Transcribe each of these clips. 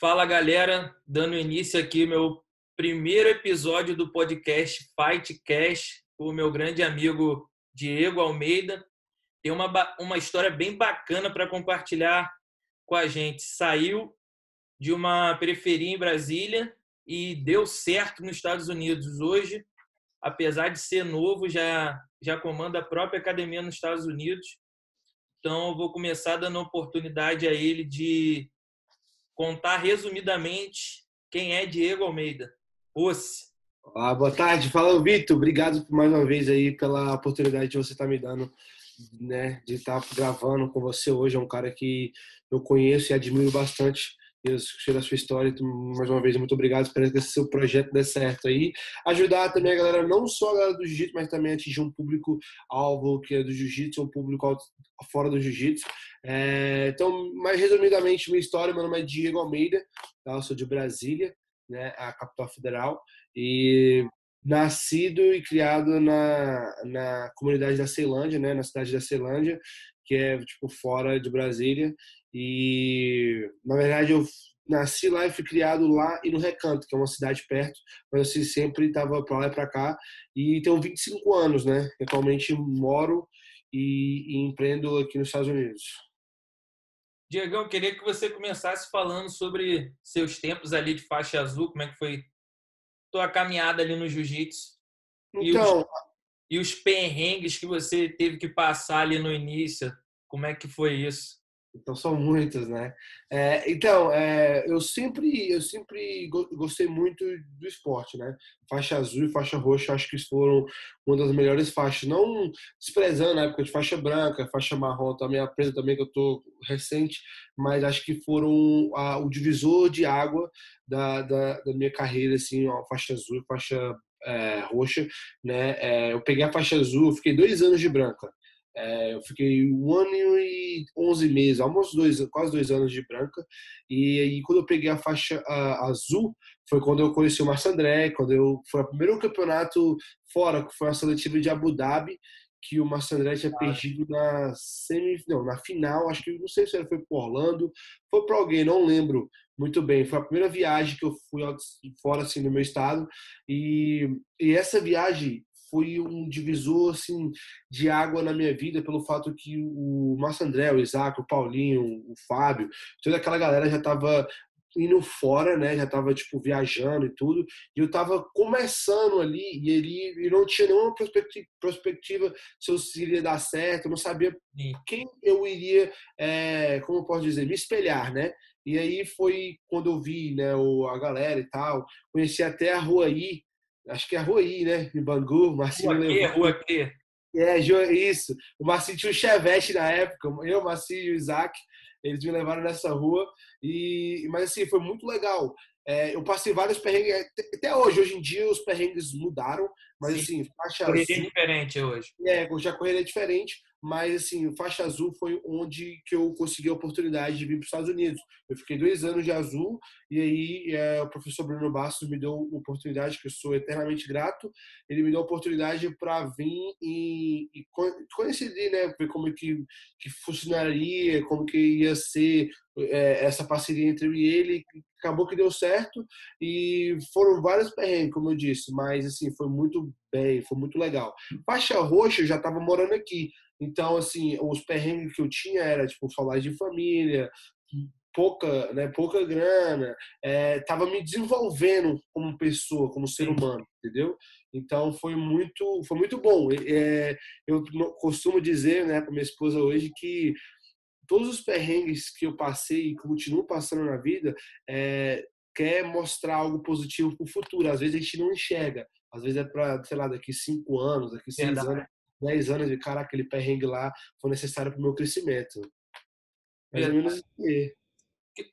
Fala galera, dando início aqui meu primeiro episódio do podcast Fight Cash, com o meu grande amigo Diego Almeida. Tem uma, uma história bem bacana para compartilhar com a gente. Saiu de uma periferia em Brasília e deu certo nos Estados Unidos. Hoje, apesar de ser novo, já, já comanda a própria academia nos Estados Unidos. Então, eu vou começar dando oportunidade a ele de contar resumidamente quem é Diego Almeida. Osse. Olá, boa tarde. Fala, Vitor. Obrigado mais uma vez aí pela oportunidade que você está me dando, né, de estar tá gravando com você hoje. É um cara que eu conheço e admiro bastante. Eu sei da sua história, mais uma vez, muito obrigado. Espero que esse seu projeto dê certo aí. Ajudar também a galera, não só a galera do jiu-jitsu, mas também atingir um público-alvo que é do jiu-jitsu, um público fora do jiu-jitsu. É, então, mais resumidamente, minha história, meu nome é Diego Almeida, tá? eu sou de Brasília, né, a capital federal, e nascido e criado na, na comunidade da Ceilândia, né, na cidade da Ceilândia, que é tipo fora de Brasília. E na verdade eu nasci lá e fui criado lá e no Recanto, que é uma cidade perto, mas assim, sempre estava para lá e para cá. E tenho 25 anos, né? Atualmente moro e, e empreendo aqui nos Estados Unidos. Diegão, eu queria que você começasse falando sobre seus tempos ali de faixa azul, como é que foi tua caminhada ali no jiu-jitsu. Então, e os, e os perrengues que você teve que passar ali no início, como é que foi isso? Então são muitos, né? É, então, é, eu sempre eu sempre gostei muito do esporte, né? Faixa azul e faixa roxa, acho que foram uma das melhores faixas. Não desprezando a época de faixa branca, faixa marrom, também a presa também que eu tô recente, mas acho que foram a, o divisor de água da, da, da minha carreira, assim, ó, faixa azul faixa é, roxa, né? É, eu peguei a faixa azul, fiquei dois anos de branca. É, eu fiquei um ano e onze meses, almoço dois, quase dois anos de branca. E aí, quando eu peguei a faixa a, azul, foi quando eu conheci o Márcio André, quando eu foi o primeiro campeonato fora, que foi a seletiva de Abu Dhabi, que o Márcio André tinha ah. perdido na semi, não, na final, acho que não sei se foi para Orlando, foi para alguém, não lembro muito bem. Foi a primeira viagem que eu fui fora assim do meu estado e, e essa viagem foi um divisor assim de água na minha vida pelo fato que o Márcio André, o Isaac, o Paulinho, o Fábio, toda aquela galera já estava indo fora, né? Já tava tipo viajando e tudo. E eu tava começando ali e ele e não tinha nenhuma perspectiva, perspectiva se eu iria dar certo, eu não sabia Sim. quem eu iria, é, como eu posso dizer, me espelhar, né? E aí foi quando eu vi, né, a galera e tal, conheci até a Rua I, acho que é a Rua I, né? Em Bangu, Marcinho rua levou. Rua Q. É, isso. O Marcinho tinha um Chevette na época, eu, Marcinho e o Isaac, eles me levaram nessa rua. E, mas assim, foi muito legal. É, eu passei vários perrengues, até hoje, hoje em dia os perrengues mudaram, mas Sim. assim, faixa Correria assim, diferente hoje. É, já correria diferente, mas assim, faixa azul foi onde que eu consegui a oportunidade de vir para os Estados Unidos. Eu fiquei dois anos de azul e aí é, o professor Bruno Bastos me deu uma oportunidade que eu sou eternamente grato. Ele me deu a oportunidade para vir e, e conhecer, né, ver como que, que funcionaria, como que ia ser é, essa parceria entre eu e ele. Acabou que deu certo e foram vários perrengues, como eu disse, mas assim, foi muito bem, foi muito legal. Faixa roxa, eu já estava morando aqui. Então, assim, os perrengues que eu tinha era, tipo, falar de família, pouca, né, pouca grana, é, tava me desenvolvendo como pessoa, como ser humano, entendeu? Então foi muito, foi muito bom. É, eu costumo dizer, né, para minha esposa hoje que todos os perrengues que eu passei e continuo passando na vida é, quer mostrar algo positivo para o futuro. Às vezes a gente não enxerga. Às vezes é para, sei lá, daqui cinco anos, daqui seis Verdade. anos 10 anos de cara, aquele perrengue lá foi necessário para o meu crescimento. Mais ou menos assim.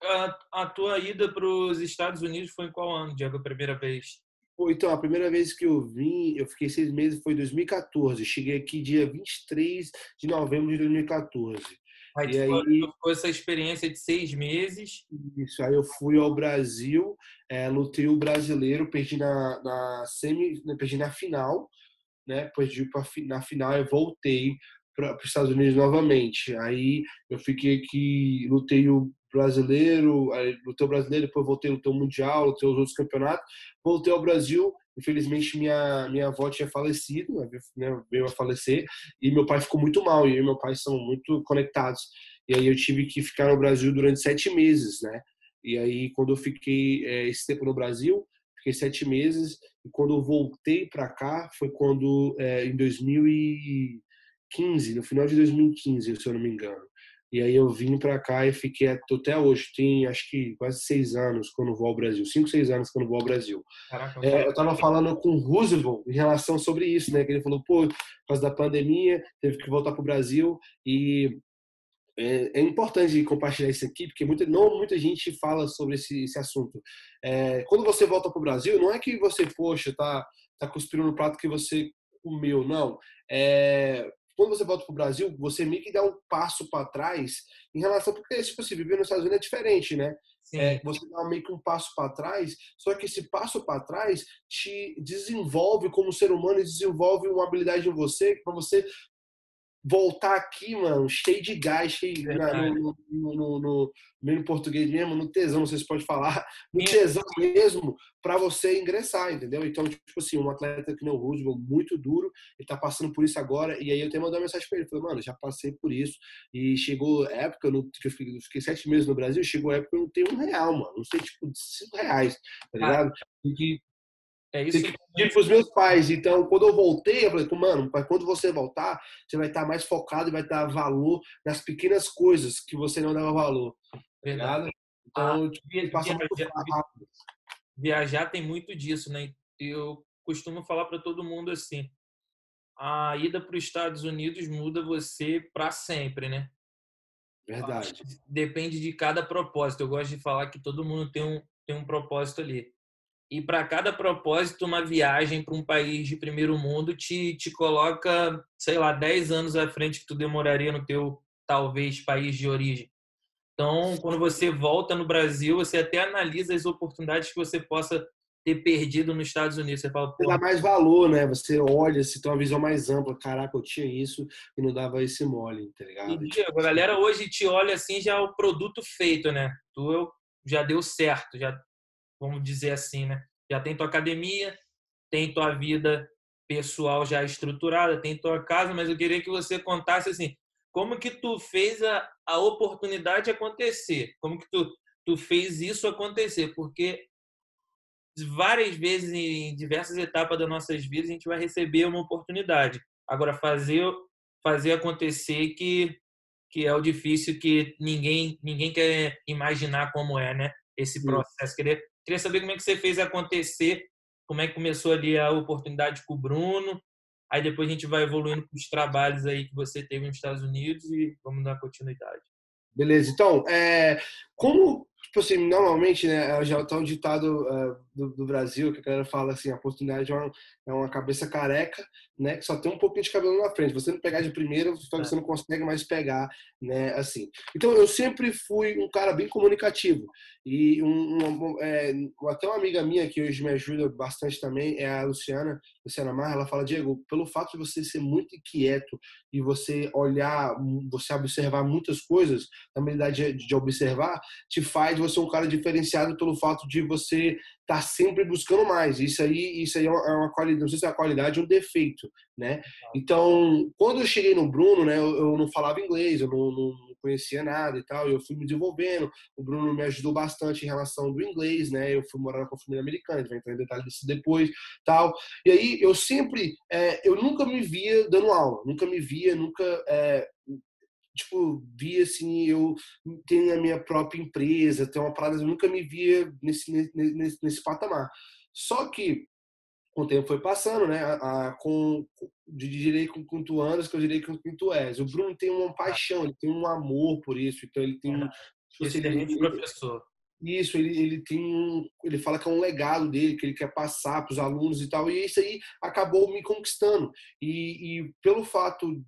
a, a tua ida para os Estados Unidos foi em qual ano, Diego, a primeira vez? Então, a primeira vez que eu vim, eu fiquei seis meses, foi em 2014. Cheguei aqui dia 23 de novembro de 2014. Aí, e aí foi essa experiência de seis meses. Isso, aí eu fui ao Brasil, é, lutei o brasileiro, perdi na, na semi, perdi na final, né? Ir pra, na final eu voltei para os Estados Unidos novamente. Aí eu fiquei aqui, lutei o brasileiro, lutei o brasileiro, depois voltei no teu mundial, lutei os outros campeonatos, voltei ao Brasil. Infelizmente minha minha avó tinha falecido, né, veio a falecer e meu pai ficou muito mal. E eu e meu pai são muito conectados. E aí eu tive que ficar no Brasil durante sete meses, né? E aí quando eu fiquei é, esse tempo no Brasil, fiquei sete meses e quando eu voltei para cá foi quando é, em 2015, no final de 2015, se eu não me engano. E aí eu vim para cá e fiquei até hoje. Tem acho que quase seis anos não vou ao Brasil. Cinco, seis anos não vou ao Brasil. Caraca, é, eu estava falando com o Roosevelt em relação sobre isso, né? Que ele falou, pô, por causa da pandemia, teve que voltar para o Brasil. E é, é, importante compartilhar isso aqui, porque muita, não muita gente fala sobre esse, esse assunto. É, quando você volta para o Brasil, não é que você, poxa, tá, tá cuspindo no prato que você comeu, não. É, quando você volta para o Brasil, você meio que dá um passo para trás em relação, porque se você viver nos Estados Unidos é diferente, né? É, você dá meio que um passo para trás, só que esse passo para trás te desenvolve como ser humano e desenvolve uma habilidade em você para você voltar aqui, mano, cheio de gás, cheio na, no, no, no, no, no, português mesmo, no tesão, não sei se pode falar, no tesão mesmo, para você ingressar, entendeu? Então, tipo assim, um atleta que não Roosevelt, muito duro, ele tá passando por isso agora, e aí eu até mandei uma mensagem pra ele, falei, mano, já passei por isso, e chegou época, eu, não, eu fiquei, eu fiquei sete meses no Brasil, chegou época que eu não tenho um real, mano, não sei, tipo, cinco reais, tá ligado? E que é isso. Tem que pedir para os meus pais. Então, quando eu voltei, eu falei, mano, quando você voltar, você vai estar mais focado e vai dar valor nas pequenas coisas que você não dava valor. Verdade. Então, ah, passa viajar, rápido. Viajar tem muito disso, né? Eu costumo falar para todo mundo assim: a ida para os Estados Unidos muda você para sempre, né? Verdade. Depende de cada propósito. Eu gosto de falar que todo mundo tem um, tem um propósito ali e para cada propósito, uma viagem para um país de primeiro mundo te, te coloca, sei lá, 10 anos à frente que tu demoraria no teu, talvez, país de origem. Então, quando você volta no Brasil, você até analisa as oportunidades que você possa ter perdido nos Estados Unidos. Você fala, Pô, dá mais valor, né? Você olha, se tem uma visão mais ampla. Caraca, eu tinha isso e não dava esse mole, tá ligado? E, Diego, a galera hoje te olha assim, já é o produto feito, né? Tu já deu certo, já vamos dizer assim, né? Já tem tua academia, tem tua vida pessoal já estruturada, tem tua casa, mas eu queria que você contasse assim, como que tu fez a, a oportunidade acontecer? Como que tu, tu fez isso acontecer? Porque várias vezes, em diversas etapas das nossas vidas, a gente vai receber uma oportunidade. Agora, fazer, fazer acontecer que, que é o difícil que ninguém, ninguém quer imaginar como é, né? Esse processo. Queria Queria saber como é que você fez acontecer, como é que começou ali a oportunidade com o Bruno, aí depois a gente vai evoluindo para os trabalhos aí que você teve nos Estados Unidos e vamos dar continuidade. Beleza, então, é, como tipo assim, normalmente, né, já está um ditado uh, do, do, Brasil que a galera fala assim, a oportunidade é uma, é uma, cabeça careca, né, que só tem um pouquinho de cabelo na frente. Você não pegar de primeira, você não consegue mais pegar, né, assim. Então, eu sempre fui um cara bem comunicativo. E um, um, é, até uma amiga minha que hoje me ajuda bastante também é a Luciana, Luciana Marra, ela fala, Diego, pelo fato de você ser muito inquieto e você olhar, você observar muitas coisas, a habilidade de, de observar, te faz você um cara diferenciado pelo fato de você tá sempre buscando mais. Isso aí, isso aí é uma qualidade, não sei se é uma qualidade ou um defeito, né? Então, quando eu cheguei no Bruno, né, eu, não falava inglês, eu não, não, conhecia nada e tal, eu fui me desenvolvendo. O Bruno me ajudou bastante em relação do inglês, né? Eu fui morar com a família americana, a gente vai entrar em detalhes disso depois, tal. E aí eu sempre, é, eu nunca me via dando aula, nunca me via, nunca é, tipo, via assim, eu tenho a minha própria empresa, tenho uma parada, eu nunca me via nesse, nesse, nesse patamar. Só que com o tempo foi passando, né? A, a, com, de direi com quinto anos, que eu direi com quinto és. O Bruno tem uma paixão, ele tem um amor por isso, então ele tem um. Tipo, Esse ele, ele, professor. Isso, ele, ele tem um. Ele fala que é um legado dele, que ele quer passar para os alunos e tal, e isso aí acabou me conquistando. E, e pelo fato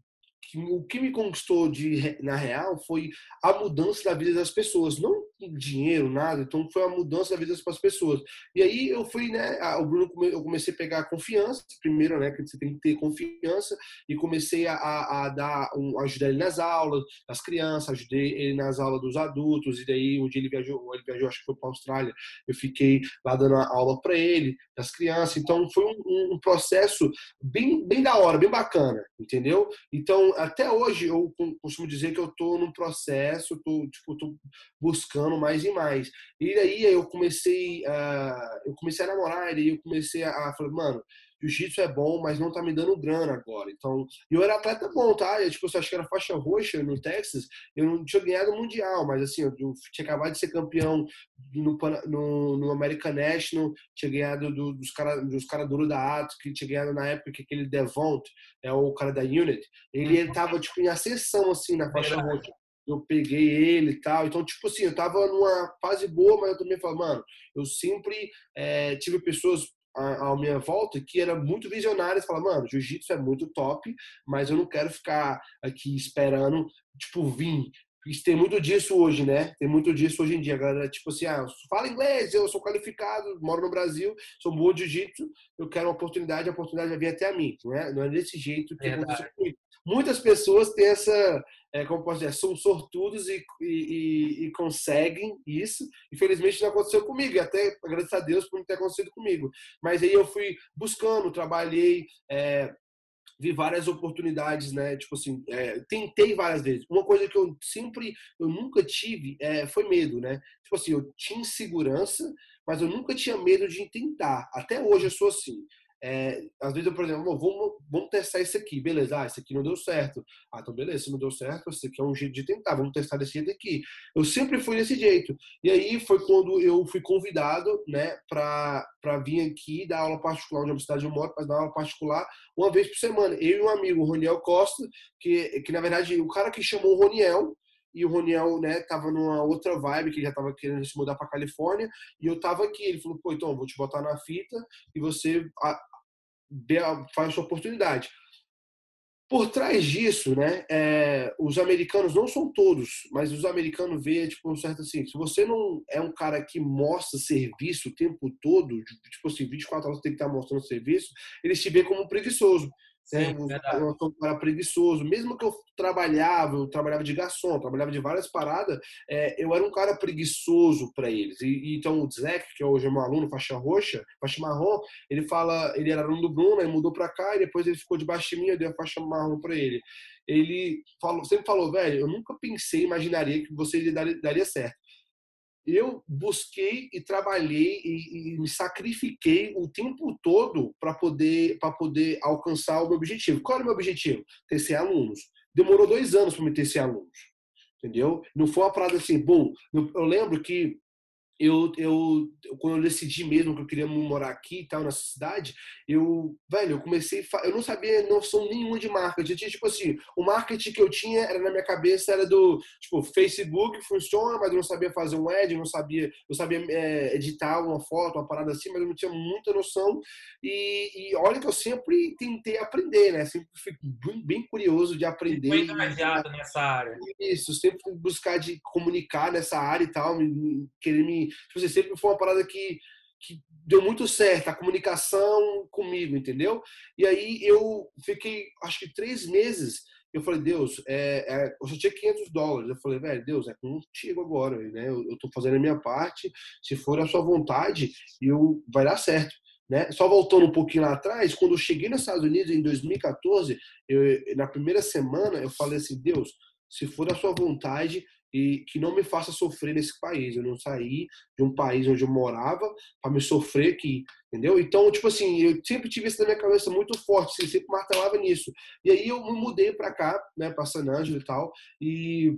que o que me conquistou de, na real foi a mudança da vida das pessoas. Não dinheiro, nada. Então foi uma mudança da vida das pessoas. E aí eu fui, né? O Bruno, eu comecei a pegar confiança, primeiro, né? Que você tem que ter confiança, e comecei a, a dar, um, ajudar ele nas aulas, das crianças, ajudei ele nas aulas dos adultos, e daí um dia ele viajou, ele viajou, acho que foi para a Austrália, eu fiquei lá dando aula para ele, das crianças. Então foi um, um, processo bem, bem da hora, bem bacana, entendeu? Então até hoje eu costumo dizer que eu tô num processo, tô, tipo, tô buscando mais e mais. E daí eu comecei a, eu comecei a namorar, e eu comecei a, a falar, mano, jiu-jitsu é bom, mas não tá me dando grana agora. Então, eu era atleta bom, tá? Eu, tipo, eu acho que era faixa roxa no Texas, eu não tinha ganhado Mundial, mas assim, eu tinha acabado de ser campeão no, no, no American National, tinha ganhado do, dos caras dos cara duros da Atos, que tinha ganhado na época que aquele Devont, é o cara da Unit, ele, ele tava, tipo, em ascensão, assim, na faixa roxa eu peguei ele e tal. Então, tipo assim, eu tava numa fase boa, mas eu também falo, mano, eu sempre é, tive pessoas à, minha volta que eram muito visionárias, falam, mano, jiu-jitsu é muito top, mas eu não quero ficar aqui esperando, tipo, vir. Tem muito disso hoje, né? Tem muito disso hoje em dia. A galera, tipo assim, ah, fala inglês, eu sou qualificado, moro no Brasil, sou bom de jiu-jitsu, eu quero uma oportunidade, a oportunidade vai vir até a mim. Não é, não é desse jeito que acontece comigo. Muitas pessoas têm essa, é, como posso dizer, são sortudos e, e, e, conseguem isso. Infelizmente não aconteceu comigo, e até agradeço a Deus por não ter acontecido comigo. Mas aí eu fui buscando, trabalhei, é, vi várias oportunidades, né? Tipo assim, é, tentei várias vezes. Uma coisa que eu sempre, eu nunca tive é, foi medo, né? Tipo assim, eu tinha insegurança, mas eu nunca tinha medo de tentar. Até hoje eu sou assim. É, às vezes eu, por exemplo, vamos, vamos testar esse aqui, beleza? Ah, esse aqui não deu certo. Ah, então beleza, se não deu certo, esse aqui é um jeito de tentar, vamos testar desse jeito aqui. Eu sempre fui desse jeito. E aí foi quando eu fui convidado, né, para vir aqui dar aula particular onde a cidade eu moro, para dar aula particular uma vez por semana. Eu e um amigo, o Roniel Costa, que, que na verdade o cara que chamou o Roniel, e o Roniel, né, tava numa outra vibe, que já tava querendo se mudar para Califórnia, e eu tava aqui. Ele falou, pô, então, vou te botar na fita e você faz a sua oportunidade. Por trás disso, né, é, os americanos não são todos, mas os americanos veem, tipo, um certo assim, se você não é um cara que mostra serviço o tempo todo, tipo assim, 24 horas tem que estar mostrando serviço, eles te veem como preguiçoso. Sim, é, eu, sou um cara preguiçoso. Mesmo que eu trabalhava, eu trabalhava de garçom, trabalhava de várias paradas, é, eu era um cara preguiçoso para eles. E, e, então o Zeke, que hoje é meu aluno, faixa roxa, faixa marrom, ele fala, ele era aluno do Bruno, ele mudou para cá e depois ele ficou debaixo de mim, eu dei a faixa marrom para ele. Ele falou, sempre falou, velho, eu nunca pensei, imaginaria que você daria, daria certo eu busquei e trabalhei e, e me sacrifiquei o tempo todo para poder para poder alcançar o meu objetivo. Qual era o meu objetivo? Ter 100 alunos. Demorou dois anos para me ter 100 alunos, entendeu? Não foi uma parada assim, bom. Eu lembro que eu, eu, quando eu decidi mesmo que eu queria morar aqui e tal, nessa cidade, eu, velho, eu comecei, eu não sabia noção nenhuma de marketing. Eu tinha, tipo assim, o marketing que eu tinha era na minha cabeça, era do, tipo, Facebook funciona, mas eu não sabia fazer um ad, eu não sabia, eu sabia é, editar uma foto, uma parada assim, mas eu não tinha muita noção. E, e olha que eu sempre tentei aprender, né? Sempre fui bem, bem curioso de aprender. Muito engajado nessa área. Isso, sempre buscar de comunicar nessa área e tal, me, querer me tipo assim, sempre foi uma parada que, que deu muito certo, a comunicação comigo, entendeu? E aí eu fiquei, acho que três meses, eu falei, Deus, é, é, eu só tinha 500 dólares. Eu falei, velho, Deus, é contigo agora, né? Eu, eu tô fazendo a minha parte, se for a sua vontade, eu, vai dar certo. Né? Só voltando um pouquinho lá atrás, quando eu cheguei nos Estados Unidos em 2014, eu, na primeira semana eu falei assim, Deus, se for a sua vontade, e que não me faça sofrer nesse país. Eu não saí de um país onde eu morava para me sofrer aqui, entendeu? Então, tipo assim, eu sempre tive isso na minha cabeça muito forte, assim, sempre martelava nisso. E aí eu me mudei para cá, né, para San Angelo e tal, e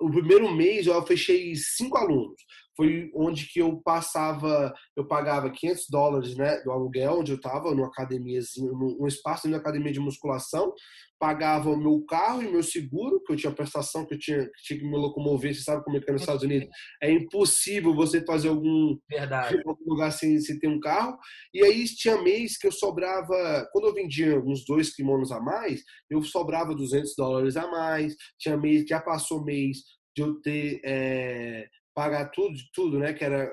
o primeiro mês eu fechei cinco alunos. Foi onde que eu passava, eu pagava 500 dólares né, do aluguel, onde eu estava, numa academiazinha, num espaço de academia de musculação, pagava o meu carro e meu seguro, que eu tinha prestação, que eu tinha, que tinha que me locomover, você sabe como é que é nos Estados Unidos, é impossível você fazer algum, algum lugar sem, sem ter um carro. E aí tinha mês que eu sobrava, quando eu vendia uns dois kimonos a mais, eu sobrava 200 dólares a mais, tinha mês, já passou mês de eu ter... É, pagar tudo, tudo, né? Que era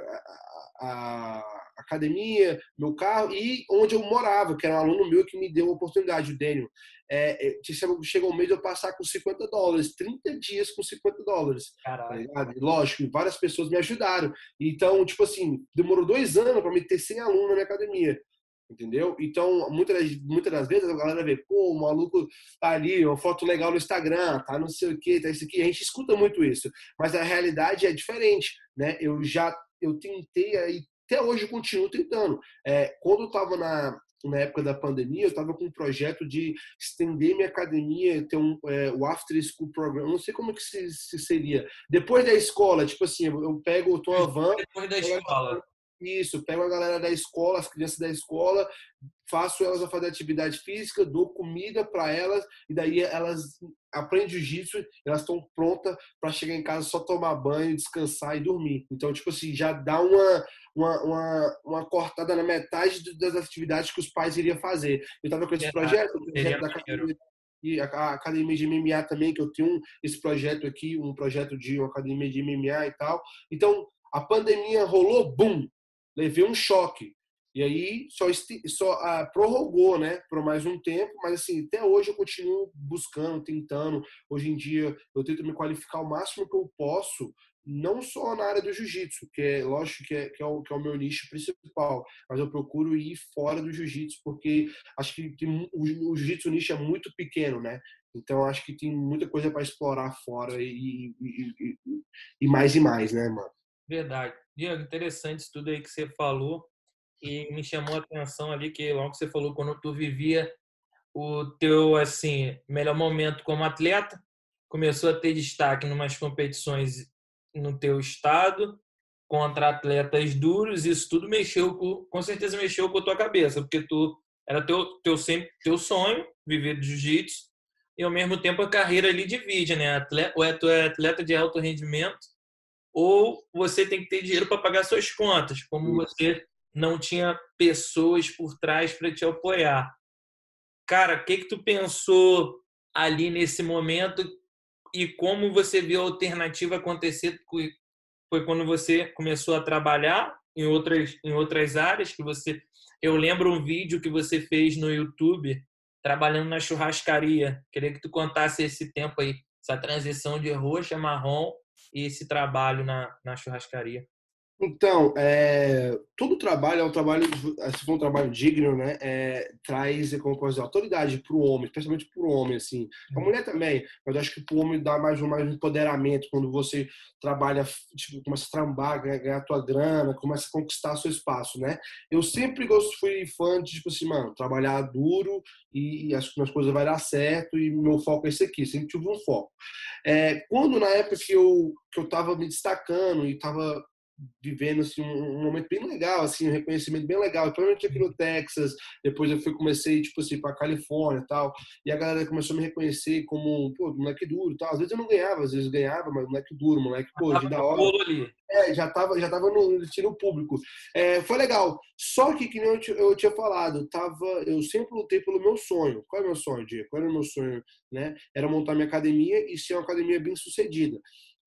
a, a academia, meu carro e onde eu morava, que era um aluno meu que me deu a oportunidade, o Daniel. É, é chegou um mês eu passar com 50 dólares, 30 dias com 50 dólares. Tá Lógico, várias pessoas me ajudaram. Então, tipo assim, demorou dois anos para me ter 100 alunos na minha academia entendeu? Então, muitas, muitas das vezes a galera vê, pô, o maluco tá ali, uma foto legal no Instagram, tá não sei o que, tá isso aqui. A gente escuta muito isso, mas a realidade é diferente, né? Eu já, eu tentei aí, até hoje eu continuo tentando. É, quando eu tava na, na época da pandemia, eu estava com um projeto de estender minha academia, ter um, é, o After School Program, não sei como que se, se, seria. Depois da escola, tipo assim, eu pego, eu tô a van... Depois da escola. Isso, pego a galera da escola, as crianças da escola, faço elas a fazer atividade física, dou comida para elas e daí elas aprendem jiu-jitsu, elas estão prontas para chegar em casa só tomar banho, descansar e dormir. Então, tipo assim, já dá uma, uma, uma, uma cortada na metade das atividades que os pais iriam fazer. Eu estava com esse projeto, o projeto da academia, e a academia de MMA também, que eu tenho esse projeto aqui, um projeto de uma academia de MMA e tal. Então, a pandemia rolou, bum, levei um choque. E aí só, só ah, prorrogou, né, por mais um tempo, mas assim, até hoje eu continuo buscando, tentando. Hoje em dia eu tento me qualificar o máximo que eu posso, não só na área do jiu-jitsu, que é lógico que é, que é, o, que é o meu nicho principal, mas eu procuro ir fora do jiu-jitsu, porque acho que tem, o, o jiu-jitsu nicho é muito pequeno, né? Então acho que tem muita coisa para explorar fora e, e, e, e mais e mais, né, mano? Verdade. Diego, interessante isso tudo aí que você falou e me chamou a atenção ali que logo que você falou quando tu vivia o teu assim melhor momento como atleta, começou a ter destaque em umas competições no teu estado contra atletas duros, isso tudo mexeu com, com certeza mexeu com a tua cabeça, porque tu era teu teu sempre teu sonho viver de jiu-jitsu e ao mesmo tempo a carreira ali divide, né? Atleta, ou é tu é atleta de alto rendimento ou você tem que ter dinheiro para pagar suas contas, como você não tinha pessoas por trás para te apoiar. Cara, o que que tu pensou ali nesse momento e como você viu a alternativa acontecer? Foi quando você começou a trabalhar em outras em outras áreas que você eu lembro um vídeo que você fez no YouTube trabalhando na churrascaria. Queria que tu contasse esse tempo aí, essa transição de roxa marrom esse trabalho na, na churrascaria? Então, é, todo trabalho é um trabalho, se for um trabalho digno, né, é, traz, como posso autoridade para o homem, especialmente para o homem, assim. A mulher também, mas acho que para o homem dá mais um, mais empoderamento quando você trabalha, tipo, começa a trambar, ganhar, ganhar a tua grana, começa a conquistar seu espaço, né? Eu sempre gosto, fui fã de, tipo assim, mano, trabalhar duro e, e que as coisas vai dar certo e meu foco é esse aqui, sempre tive um foco. É, quando, na época que eu, que eu tava me destacando e tava vivendo assim, um, momento bem legal, assim, um reconhecimento bem legal. Principalmente aqui no Texas, depois eu fui comecei tipo assim para Califórnia e tal, e a galera começou a me reconhecer como, pô, moleque duro, tal. Às vezes eu não ganhava, às vezes ganhava, mas moleque duro, moleque, pô, de da hora. É, já tava, já tava no tiro público. É, foi legal. Só que que nem eu, eu tinha falado, tava, eu sempre lutei pelo meu sonho. Qual é o meu sonho, Diego? Qual era o meu sonho, né? Era montar minha academia e ser uma academia bem sucedida.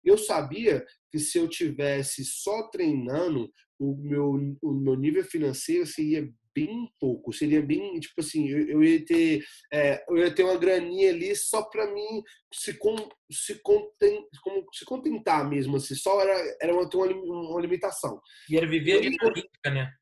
Eu sabia que se eu tivesse só treinando, o meu, o meu nível financeiro seria bem pouco, seria bem, tipo assim, eu, eu ia ter é, eu ia ter uma graninha ali só para mim se, com, se, content, como, se contentar mesmo, assim, só era, era uma, uma, uma limitação. E era viver ali na risca, né?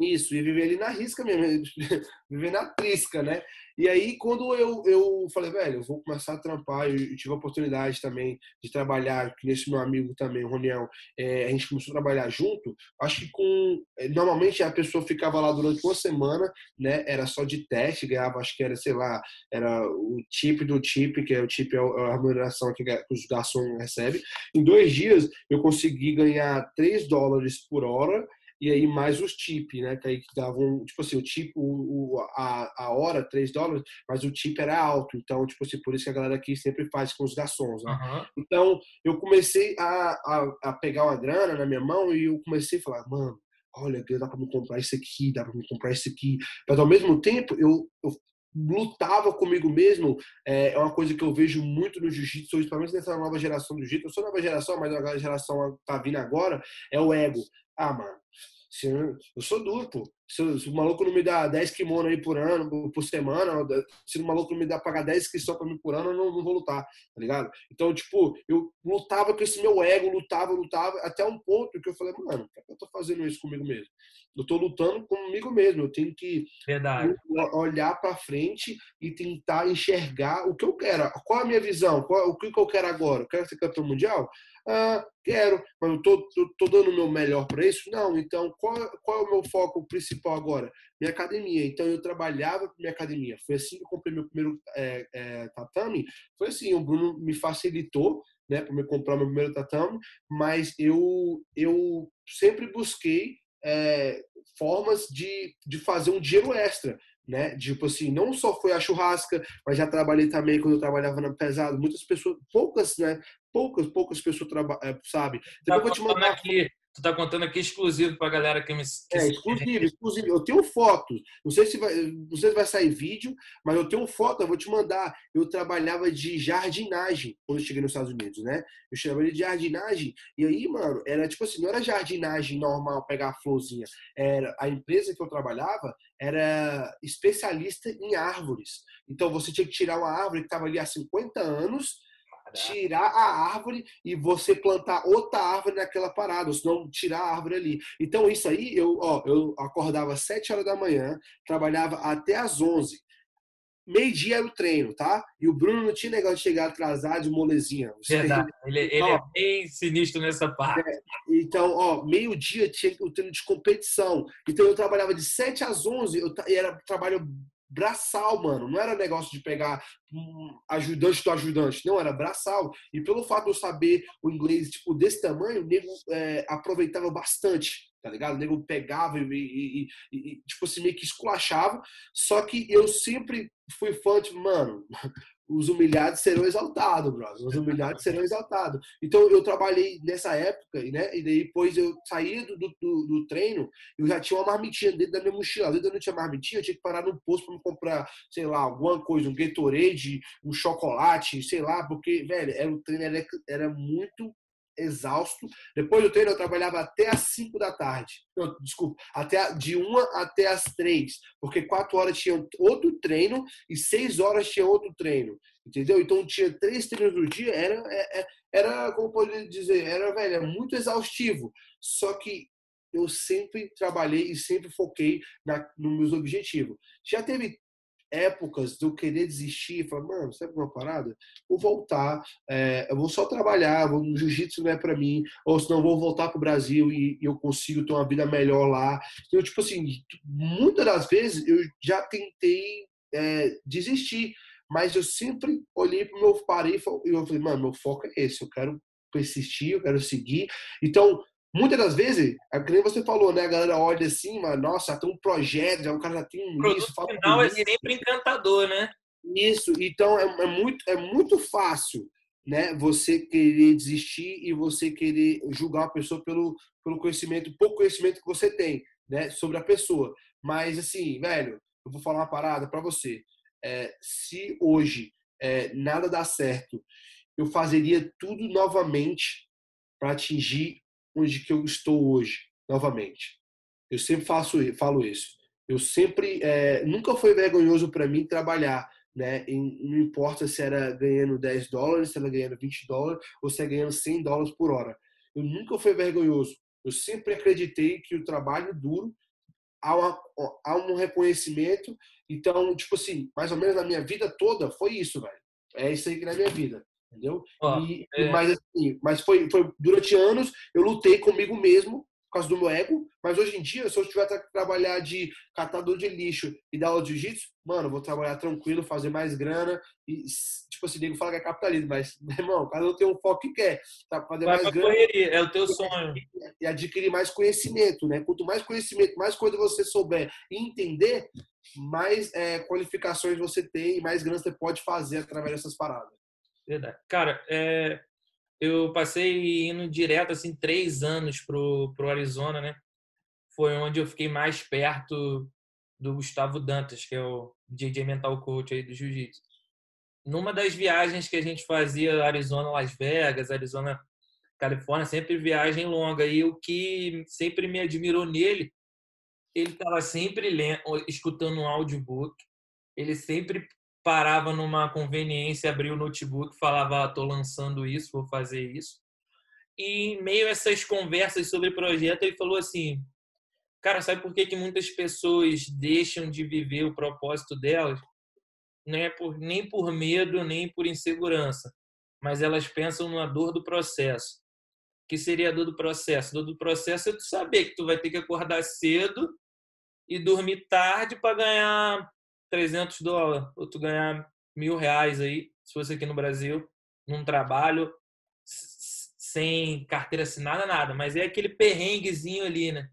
Isso, e viver ali na risca mesmo, viver na trisca, né? E aí, quando eu, eu falei, velho, eu vou começar a trampar, eu, eu tive a oportunidade também de trabalhar, que nesse meu amigo também, o Roniel, é, a gente começou a trabalhar junto, acho que com. É, normalmente a pessoa ficava lá durante uma semana, né? Era só de teste, ganhava, acho que era, sei lá, era o tip do tip, que é o tip, é, a remuneração que os garçons recebem. Em dois dias, eu consegui ganhar 3 dólares por hora e aí mais os tip, né? Que aí davam, tipo assim, o tip, o, a, a hora, 3 dólares, mas o tip era alto. Então, tipo assim, por isso que a galera aqui sempre faz com os garçons, né? Uhum. Então, eu comecei a, a, a, pegar uma grana na minha mão e eu comecei a falar, mano, olha, dá pra me comprar isso aqui, dá pra me comprar isso aqui. Mas ao mesmo tempo, eu, eu lutava comigo mesmo. É, é uma coisa que eu vejo muito no jiu-jitsu, principalmente nessa nova geração do jiu-jitsu. Eu sou nova geração, mas a geração tá vindo agora, é o ego. Ah, mano, se eu, sou pô. Se, o maluco não me dá 10 kimono aí por ano, por semana, se o maluco não me dá pagar 10 inscrições pra mim por ano, eu não, não, vou lutar, tá ligado? Então, tipo, eu lutava com esse meu ego, lutava, lutava, até um ponto que eu falei, mano, por que eu tô fazendo isso comigo mesmo? Eu tô lutando comigo mesmo, eu tenho que Verdade. olhar para frente e tentar enxergar o que eu quero. Qual a minha visão? Qual, o que eu quero agora? Eu quero ser campeão mundial? Ah, quero, mas eu tô, tô, tô dando o meu melhor para isso? Não, então qual, qual é o meu foco principal agora? Minha academia. Então eu trabalhava com minha academia. Foi assim que eu comprei meu primeiro é, é, tatame. Foi assim, o Bruno me facilitou né, para me comprar meu primeiro tatame, mas eu, eu sempre busquei é, formas de, de fazer um dinheiro extra né? Tipo assim, não só foi a churrasca, mas já trabalhei também quando eu trabalhava na pesado. Muitas pessoas, poucas, né? Poucas, poucas pessoas trabalham, é, sabe? Depois tá eu vou te mandar aqui. Tu tá contando aqui exclusivo pra galera que me. Que é, exclusivo, exclusivo. Eu tenho fotos. Não sei se vai, não sei se vai sair vídeo, mas eu tenho foto, eu vou te mandar. Eu trabalhava de jardinagem quando eu cheguei nos Estados Unidos, né? Eu trabalhei de jardinagem. E aí, mano, era tipo assim, não era jardinagem normal, pegar a florzinha. Era a empresa que eu trabalhava era especialista em árvores. Então você tinha que tirar uma árvore que estava ali há 50 anos tirar a árvore e você plantar outra árvore naquela parada, ou senão tirar a árvore ali. Então, isso aí, eu, ó, eu acordava às 7 horas da manhã, trabalhava até às 11. Meio-dia era o treino, tá? E o Bruno não tinha negócio de chegar atrasado de molezinha. Verdade. Ele, ele é bem sinistro nessa parte. É, então, ó, meio-dia tinha o treino de competição. Então, eu trabalhava de 7 às 11, eu, era trabalho braçal, mano. Não era negócio de pegar um ajudante do ajudante. Não, era braçal. E pelo fato de eu saber o inglês, tipo, desse tamanho, o nego é, aproveitava bastante, tá ligado? O nego pegava e, e, e, e, tipo assim, meio que esculachava. Só que eu sempre fui fã de, mano, os humilhados serão exaltados, brother. Os humilhados serão exaltados. Então eu trabalhei nessa época, né? E depois eu saí do, do, do, treino, eu já tinha uma marmitinha dentro da minha mochila. Vezes eu não tinha marmitinha, eu tinha que parar no posto para me comprar, sei lá, alguma coisa, um Gatorade, um chocolate, sei lá, porque, velho, era, o treino era, era muito exausto. Depois do treino eu trabalhava até às 5 da tarde. Não, desculpa, até de 1 até às 3, porque 4 horas tinha outro treino e 6 horas tinha outro treino. Entendeu? Então tinha três treinos no dia, era, é, é, era como pode dizer, era, velho, é muito exaustivo. Só que eu sempre trabalhei e sempre foquei na, nos meus objetivos. Já teve épocas eu querer desistir falar, mano, sabe uma parada? Vou voltar, é, eu vou só trabalhar, vou, o jiu-jitsu não é para mim, ou senão vou voltar pro Brasil e, e, eu consigo ter uma vida melhor lá. Então, tipo assim, muitas das vezes eu já tentei é, desistir, mas eu sempre olhei pro meu parei e eu falei, mano, meu foco é esse, eu quero persistir, eu quero seguir. Então, Muitas das vezes, é que nem você falou, né? A galera olha assim, mas nossa, tem um projeto, já o cara já tem um o isso. O final é sempre encantador, né? Isso, então é, é, muito, é muito fácil, né? Você querer desistir e você querer julgar a pessoa pelo, pelo conhecimento, pouco conhecimento que você tem, né? Sobre a pessoa. Mas assim, velho, eu vou falar uma parada para você. É, se hoje é, nada dá certo, eu fazeria tudo novamente para atingir onde que eu estou hoje, novamente. Eu sempre faço, falo isso. Eu sempre, é, nunca foi vergonhoso para mim trabalhar, né? Não importa se era ganhando 10 dólares, se era ganhando 20 dólares ou se era ganhando 100 dólares por hora. Eu nunca fui vergonhoso. Eu sempre acreditei que o trabalho duro há, um reconhecimento. Então, tipo assim, mais ou menos na minha vida toda foi isso, velho. É isso aí que na minha vida entendeu? e, é... mas assim, mas foi, foi durante anos eu lutei comigo mesmo por causa do meu ego, mas hoje em dia, se eu tiver que trabalhar de catador de lixo e dar aula de jiu-jitsu, mano, vou trabalhar tranquilo, fazer mais grana e, tipo assim, nego fala que é capitalismo, mas, meu irmão, cada um tem um foco que quer, tá? Fazer Vai mais grana. Correria, é o teu sonho. E adquirir mais conhecimento, né? Quanto mais conhecimento, mais coisa você souber e entender, mais é, qualificações você tem e mais grana você pode fazer através dessas paradas. Verdade. Cara, é, eu passei indo direto, assim, três anos pro, pro Arizona, né? Foi onde eu fiquei mais perto do Gustavo Dantas, que é o DJ Mental Coach aí do Jiu-Jitsu. Numa das viagens que a gente fazia, Arizona, Las Vegas, Arizona, Califórnia, sempre viagem longa. E o que sempre me admirou nele, ele estava sempre lendo, escutando um audiobook. Ele sempre parava numa conveniência, abria o notebook, falava: "Estou ah, lançando isso, vou fazer isso". E em meio a essas conversas sobre projeto, ele falou assim: "Cara, sabe por que que muitas pessoas deixam de viver o propósito delas? Não é por nem por medo, nem por insegurança, mas elas pensam na dor do processo que seria a dor do processo? A dor do processo é tu saber que tu vai ter que acordar cedo e dormir tarde para ganhar 300 dólares, ou tu ganhar mil reais aí, se fosse aqui no Brasil, num trabalho sem carteira assinada, nada. Mas é aquele perrenguezinho ali, né?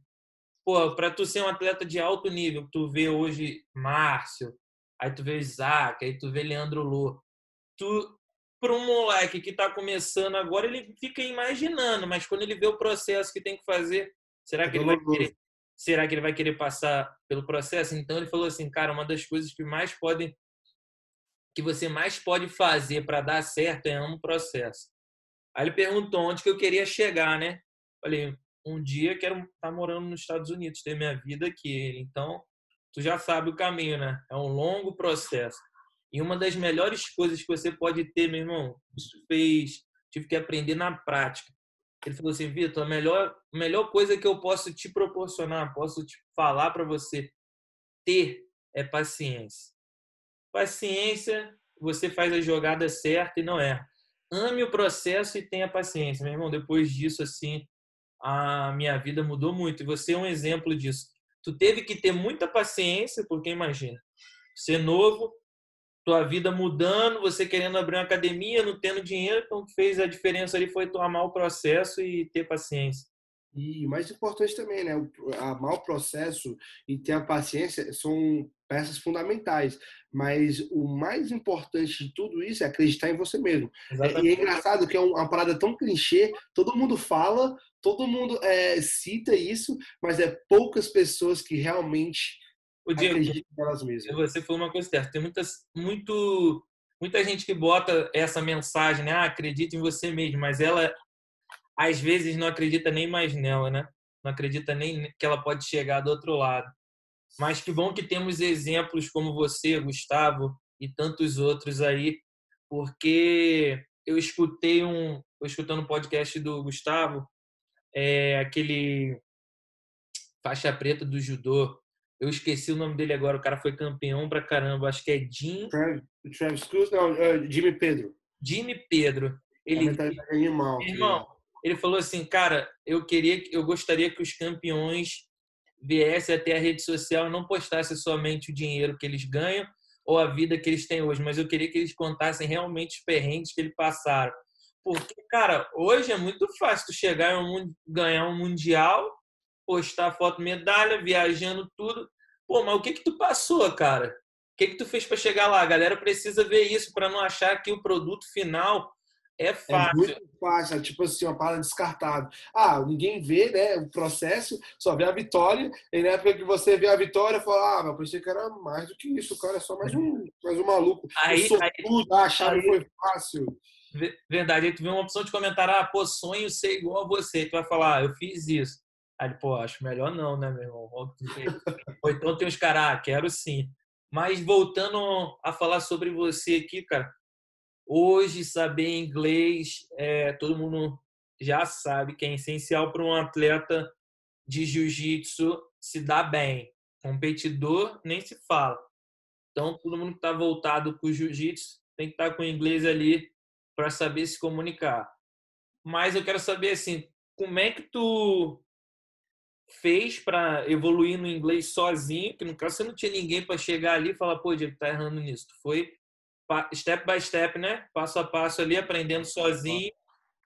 Pô, para tu ser um atleta de alto nível, tu vê hoje Márcio, aí tu vê Isaac, aí tu vê Leandro Lô. Tu para um moleque que está começando agora, ele fica imaginando, mas quando ele vê o processo que tem que fazer, será que ele vai querer, será que ele vai querer passar pelo processo? Então ele falou assim, cara, uma das coisas que mais podem que você mais pode fazer para dar certo é um processo. Aí ele perguntou onde que eu queria chegar, né? Falei, um dia quero estar tá morando nos Estados Unidos, ter minha vida aqui. Então, tu já sabe o caminho, né? É um longo processo. E uma das melhores coisas que você pode ter, meu irmão, isso fez, tive que aprender na prática. Ele falou assim, Vitor, a melhor, melhor coisa que eu posso te proporcionar, posso te falar para você ter é paciência. Paciência, você faz a jogada certa e não erra. Ame o processo e tenha paciência. Meu irmão, depois disso, assim, a minha vida mudou muito. E você é um exemplo disso. Tu teve que ter muita paciência, porque imagina, ser novo, tua vida mudando, você querendo abrir uma academia, não tendo dinheiro, então o que fez a diferença ali foi tu amar o processo e ter paciência. E mais importante também, né? Amar o processo e ter a paciência são peças fundamentais. Mas o mais importante de tudo isso é acreditar em você mesmo. Exatamente. E é engraçado que é uma parada tão clichê, todo mundo fala, todo mundo é, cita isso, mas é poucas pessoas que realmente o Diego, você falou uma coisa certa. Tem muitas, muito, muita gente que bota essa mensagem, né? Ah, acredite em você mesmo, mas ela às vezes não acredita nem mais nela, né? Não acredita nem que ela pode chegar do outro lado. Mas que bom que temos exemplos como você, Gustavo, e tantos outros aí, porque eu escutei um, eu escutando um podcast do Gustavo, é, aquele faixa preta do judô, eu esqueci o nome dele agora, o cara foi campeão pra caramba, acho que é Jim. Travis Cruz, não, uh, Jimmy Pedro. Jimmy Pedro. Ele, é animal. Irmão, ele falou assim, cara, eu queria, eu gostaria que os campeões viessem até a rede social e não postassem somente o dinheiro que eles ganham ou a vida que eles têm hoje, mas eu queria que eles contassem realmente os perrengues que eles passaram. Porque, cara, hoje é muito fácil tu chegar e um, ganhar um mundial postar foto medalha, viajando tudo. Pô, mas o que que tu passou, cara? O que que tu fez para chegar lá? A galera precisa ver isso para não achar que o produto final é fácil. É muito fácil, é tipo assim, uma parada descartável. Ah, ninguém vê, né, o processo, só vê a vitória, e na época que você vê a vitória, fala, ah, mas pensei que era mais do que isso, o cara é só mais um, mais um maluco. Aí, aí, tudo, ah, a foi fácil. Verdade, aí tu vê uma opção de comentar, ah, pô, sonho ser igual a você, tu vai falar, ah, eu fiz isso. Aí, pô, acho melhor não, né, meu irmão? Ou então tem os caras, ah, quero sim. Mas voltando a falar sobre você aqui, cara, hoje saber inglês, é, todo mundo já sabe que é essencial para um atleta de jiu-jitsu se dar bem. Competidor, nem se fala. Então, todo mundo que está voltado para o jiu-jitsu tem que estar tá com o inglês ali para saber se comunicar. Mas eu quero saber, assim, como é que tu fez para evoluir no inglês sozinho, que no caso você não tinha ninguém para chegar ali e falar, pô, Diego, tá errando nisso. Tu foi step by step, né? Passo a passo ali, aprendendo sozinho.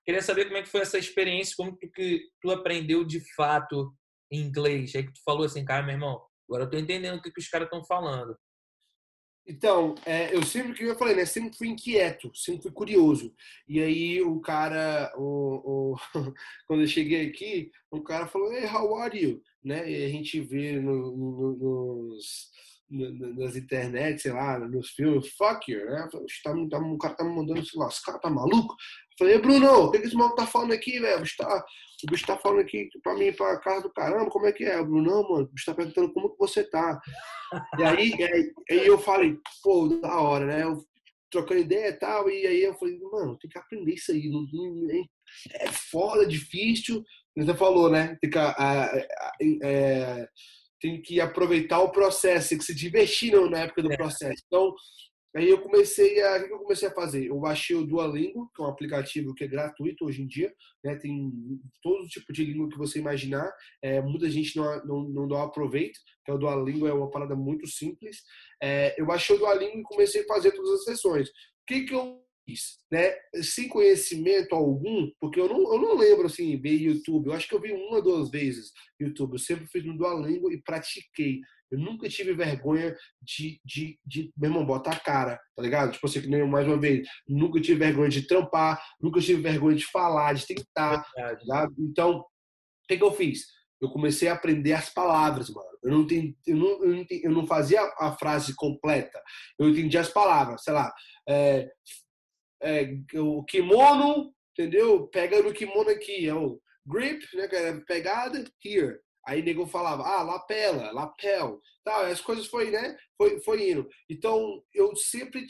Queria saber como é que foi essa experiência, como que, que tu aprendeu de fato inglês. Aí que tu falou assim, cara, meu irmão, agora eu tô entendendo o que, que os caras estão falando. Então, é, eu sempre, que eu falei, né? Sempre fui inquieto, sempre fui curioso. E aí o cara, o, o quando eu cheguei aqui, o cara falou, hey, how are you? Né? E a gente vê no, no, nos, nas internet, sei lá, nos filmes, fuck you, né? Tá, tá, o cara tá me mandando, esse cara tá maluco? Falei, Bruno, o que, que esse maluco tá falando aqui, velho? O bicho tá, o bicho tá falando aqui pra mim, pra casa do caramba, como é que é? Bruno, não, mano, o bicho tá perguntando como que você tá. E aí, aí, aí eu falei, pô, da hora, né? Eu, trocando ideia e tal, e aí eu falei, mano, tem que aprender isso aí. Não, não, é foda, difícil. Você falou, né? Tem que, a, a, a, é, tem que aproveitar o processo, tem que se divertir na época do é. processo. Então, Aí eu comecei a, o que eu comecei a fazer? Eu baixei o Duolingo, que é um aplicativo que é gratuito hoje em dia, né? Tem todo tipo de língua que você imaginar. É, muita gente não, não, não dá aproveito, é o Duolingo é uma parada muito simples. É, eu baixei o Duolingo e comecei a fazer todas as sessões. O que que eu né? Sem conhecimento algum, porque eu não, eu não lembro assim ver YouTube. Eu acho que eu vi uma ou duas vezes YouTube. Eu sempre fiz no Duolingo e pratiquei. Eu nunca tive vergonha de, de, de meu irmão, botar a cara, tá ligado? Tipo assim, que nem mais uma vez, nunca tive vergonha de trampar, nunca tive vergonha de falar, de tentar, tá Então, o que, que eu fiz? Eu comecei a aprender as palavras, mano. Eu não, entendi, eu não, eu não, eu não fazia a frase completa. Eu entendia as palavras, sei lá. É, é, o kimono, entendeu? Pega no kimono aqui, é o grip, né? É pegada, here. Aí nego falava, ah, lapela, lapel, tal. As coisas foi, né? Foi, foi indo. Então eu sempre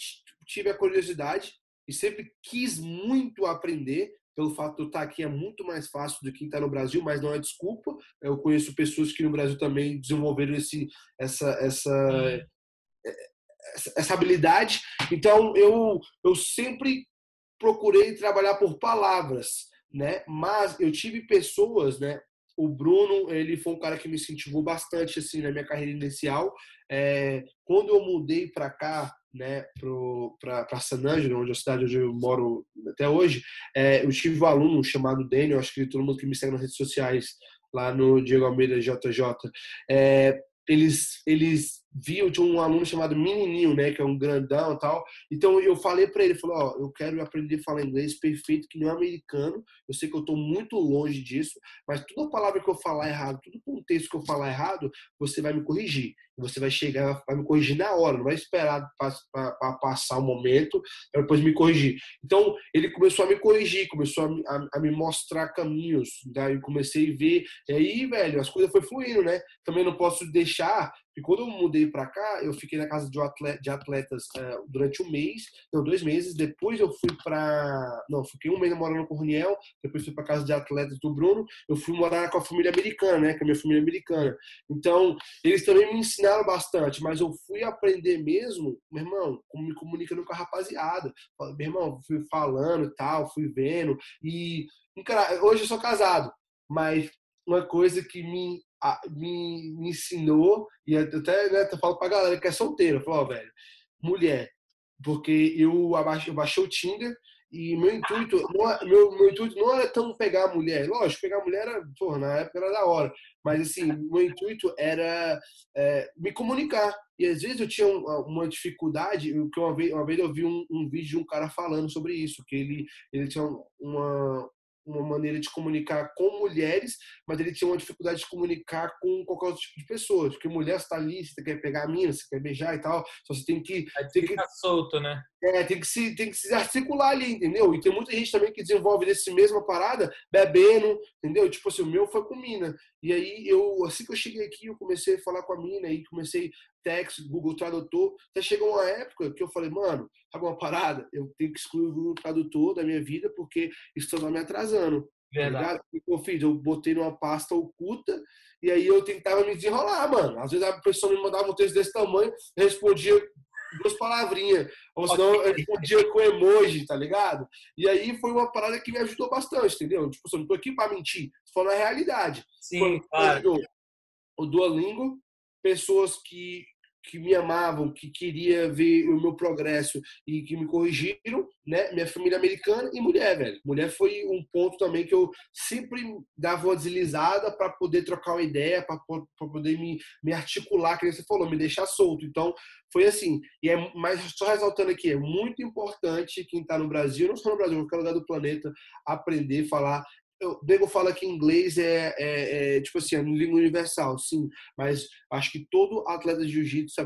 tive a curiosidade e sempre quis muito aprender. Pelo fato de eu estar aqui é muito mais fácil do que estar no Brasil, mas não é desculpa. Eu conheço pessoas que no Brasil também desenvolveram esse, essa, essa, essa habilidade. Então eu, eu sempre procurei trabalhar por palavras, né? Mas eu tive pessoas, né? o Bruno, ele foi um cara que me incentivou bastante assim na minha carreira inicial. É, quando eu mudei para cá, né, para San Angelo, onde é a cidade onde eu moro até hoje, é, eu tive um aluno chamado Daniel, acho que todo mundo que me segue nas redes sociais lá no Diego Almeida JJ, é, eles eles viu, tinha um aluno chamado Menininho, né, que é um grandão e tal. Então eu falei para ele, falou, ó, eu quero aprender a falar inglês perfeito que não é americano. Eu sei que eu tô muito longe disso, mas toda palavra que eu falar errado, todo contexto que eu falar errado, você vai me corrigir. Você vai chegar, vai me corrigir na hora, não vai esperar para passar o momento para depois me corrigir. Então ele começou a me corrigir, começou a, a, a me mostrar caminhos, daí comecei a ver. E aí, velho, as coisas foi fluindo, né? Também não posso deixar e quando eu mudei para cá, eu fiquei na casa de, atletas uh, durante um mês, não, dois meses. Depois eu fui para. Não, fiquei um mês morando com o Roniel, depois fui para casa de atletas do Bruno. Eu fui morar com a família americana, né? Com a minha família americana. Então, eles também me ensinaram bastante, mas eu fui aprender mesmo, meu irmão, como me comunicando com a rapaziada. Meu irmão, fui falando e tal, fui vendo. E, cara, hoje eu sou casado, mas uma coisa que me me, me ensinou, e até né, eu falo pra galera que é solteira, eu falo, velho, mulher, porque eu, abaixei, eu baixei o Tinder e meu intuito, não, é, meu, meu intuito não era tão pegar a mulher, lógico, pegar a mulher era, porra, na época era da hora, mas assim, meu intuito era é, me comunicar. E às vezes eu tinha uma dificuldade, que uma vez, uma vez eu vi um, um vídeo de um cara falando sobre isso, que ele, ele tinha uma, uma maneira de comunicar com mulheres, mas ele tinha uma dificuldade de comunicar com qualquer outro tipo de pessoas. Porque mulher está ali, você quer pegar a mina, você quer beijar e tal, só você tem que. tem que solto, né? É, tem que, se, tem que se articular ali, entendeu? E tem muita gente também que desenvolve desse mesma parada, bebendo, entendeu? Tipo assim, o meu foi com mina. E aí, eu, assim que eu cheguei aqui, eu comecei a falar com a mina e comecei text, Google Tradutor. Até chegou uma época que eu falei, mano, sabe uma parada? Eu tenho que excluir o Google Tradutor da minha vida porque isso está me atrasando. Tá Verdade. Tá eu fiz? Eu botei numa pasta oculta e aí eu tentava me desenrolar, mano. Às vezes a pessoa me mandava um texto desse tamanho, respondia duas palavrinhas. Ou senão eu respondia com emoji, tá ligado? E aí foi uma parada que me ajudou bastante, entendeu? Tipo, eu não tô aqui pra mentir, tô falando a realidade. Sim, claro. O Duolingo, pessoas que que me amavam, que queria ver o meu progresso e que me corrigiram, né? Minha família americana e mulher, velho. Mulher foi um ponto também que eu sempre dava uma deslizada para poder trocar uma ideia, para poder me, me articular, que você falou, me deixar solto. Então, foi assim. E é mais só ressaltando aqui, é muito importante quem está no Brasil, não só no Brasil, em qualquer lugar do planeta, aprender a falar o Bego fala que inglês é, é, é, tipo assim, é língua universal, sim, mas acho que todo atleta de jiu-jitsu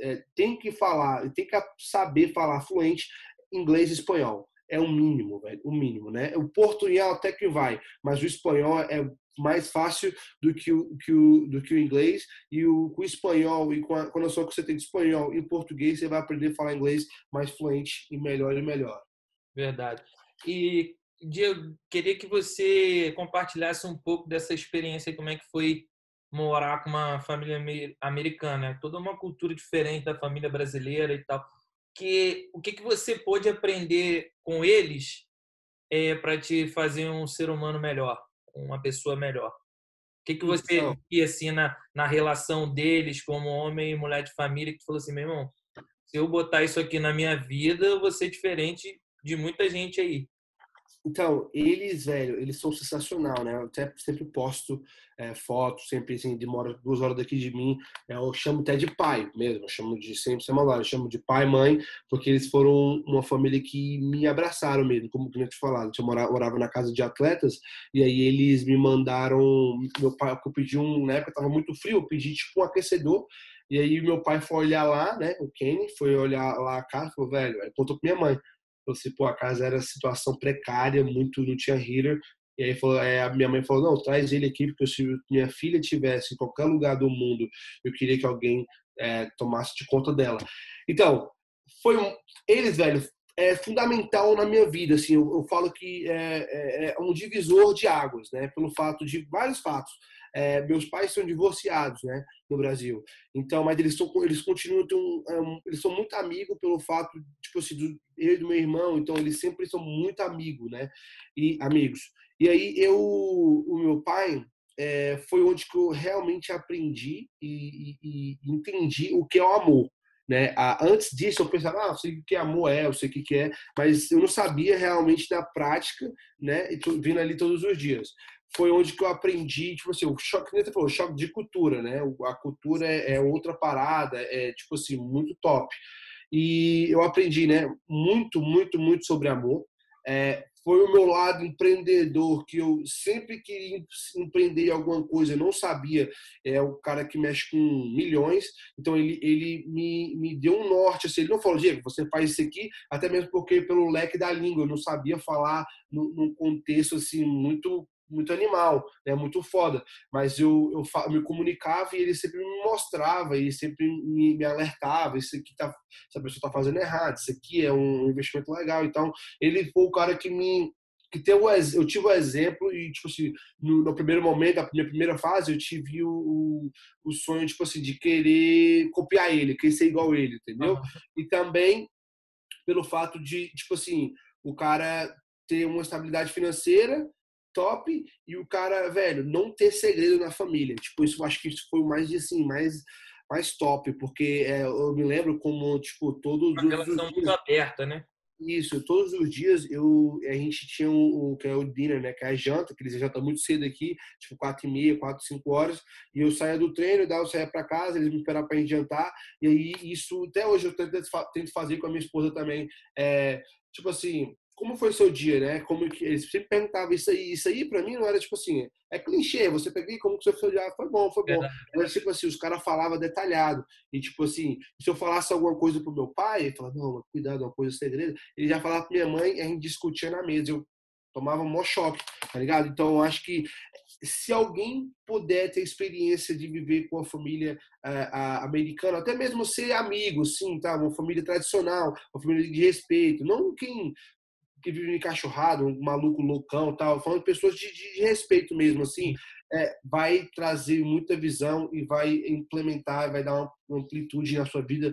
é, tem que falar, tem que saber falar fluente inglês e espanhol. É o mínimo, velho, o mínimo, né? O portunhol até que vai, mas o espanhol é mais fácil do que o, que o, do que o inglês e o, com o espanhol e com a, com a noção que você tem de espanhol e português, você vai aprender a falar inglês mais fluente e melhor e melhor. Verdade. E Diego, queria que você compartilhasse um pouco dessa experiência, como é que foi morar com uma família americana, toda uma cultura diferente da família brasileira e tal. Que o que que você pôde aprender com eles é, para te fazer um ser humano melhor, uma pessoa melhor? O que que você então, via assim na, na relação deles como homem e mulher de família que falou assim, meu irmão, se eu botar isso aqui na minha vida, eu vou ser diferente de muita gente aí. Então, eles, velho, eles são sensacional, né? Eu até sempre posto é, fotos, sempre assim, demora duas horas daqui de mim. Eu chamo até de pai mesmo, eu chamo de sempre sem maldade, eu chamo de pai, mãe, porque eles foram uma família que me abraçaram mesmo, como eu te falado. Eu morava, morava na casa de atletas e aí eles me mandaram. Meu pai, eu pedi um, na época tava muito frio, eu pedi tipo um aquecedor. E aí meu pai foi olhar lá, né? O Kenny foi olhar lá a casa e falou, velho, contou pra minha mãe você, pô, a casa era situação precária, muito, não tinha heater. E aí falou, é, a minha mãe falou, não, traz ele aqui, porque se minha filha tivesse em qualquer lugar do mundo, eu queria que alguém é, tomasse de conta dela. Então, foi um, eles, velho, é fundamental na minha vida, assim, eu, eu falo que é, é, é um divisor de águas, né, pelo fato de vários fatos. É, meus pais são divorciados, né, no Brasil. Então, mas eles são, eles continuam, tão, um, eles são muito amigos pelo fato, tipo assim, do, eu e do meu irmão. Então, eles sempre são muito amigos, né, e amigos. E aí eu, o meu pai é, foi onde que eu realmente aprendi e, e, e entendi o que é o amor. Né? Antes disso, eu pensava, ah, eu sei o que amor é, eu sei o que é, mas eu não sabia realmente na prática, né? E vindo ali todos os dias foi onde que eu aprendi, tipo assim, o choque, você falou, choque de cultura, né? A cultura é, é, outra parada, é tipo assim, muito top. E eu aprendi, né, muito, muito, muito sobre amor. É, foi o meu lado empreendedor, que eu sempre queria empreender alguma coisa, eu não sabia. É o cara que mexe com milhões, então ele, ele me, me deu um norte. Assim, ele não falou, Diego, você faz isso aqui, até mesmo porque pelo leque da língua, eu não sabia falar num, num contexto assim muito muito animal, né? Muito foda. Mas eu, eu, eu, me comunicava e ele sempre me mostrava e sempre me, me alertava. Isso aqui tá, essa pessoa tá fazendo errado. Isso aqui é um investimento legal. Então, ele foi o cara que me que tem o, eu tive o exemplo e tipo assim no, no primeiro momento da minha primeira fase eu tive o, o, o, sonho tipo assim de querer copiar ele querer ser igual ele entendeu uhum. e também pelo fato de tipo assim o cara ter uma estabilidade financeira top e o cara, velho, não ter segredo na família. Tipo, isso eu acho que isso foi mais, assim, mais, mais top, porque é, eu me lembro como, tipo, todos Uma os relação dias, muito aberta, né? Isso, todos os dias eu, a gente tinha o, o que é o dinner, né? Que é a janta, que eles jantam muito cedo aqui, tipo quatro e meia, quatro, cinco horas, e eu saía do treino, eu saía para casa, eles me esperavam para gente jantar, e aí isso, até hoje eu tento, tento fazer com a minha esposa também, é, tipo assim, como foi o seu dia, né? Como que eles sempre perguntavam isso aí, isso aí para mim não era tipo assim, é clichê, você peguei como que seu dia foi bom, foi bom. Mas tipo assim, os caras falavam detalhado. E tipo assim, se eu falasse alguma coisa pro meu pai, ele falava, não, cuidado, uma coisa segredo. Ele já falava pra minha mãe e a gente discutia na mesa. Eu tomava um maior choque, tá ligado? Então eu acho que se alguém puder ter experiência de viver com a família uh, americana, até mesmo ser amigo, sim, tá? Uma família tradicional, uma família de respeito, não quem que vive encaixurrado, um maluco loucão tal, falando de pessoas de, de, respeito mesmo, assim, é, vai trazer muita visão e vai implementar, vai dar uma amplitude na sua vida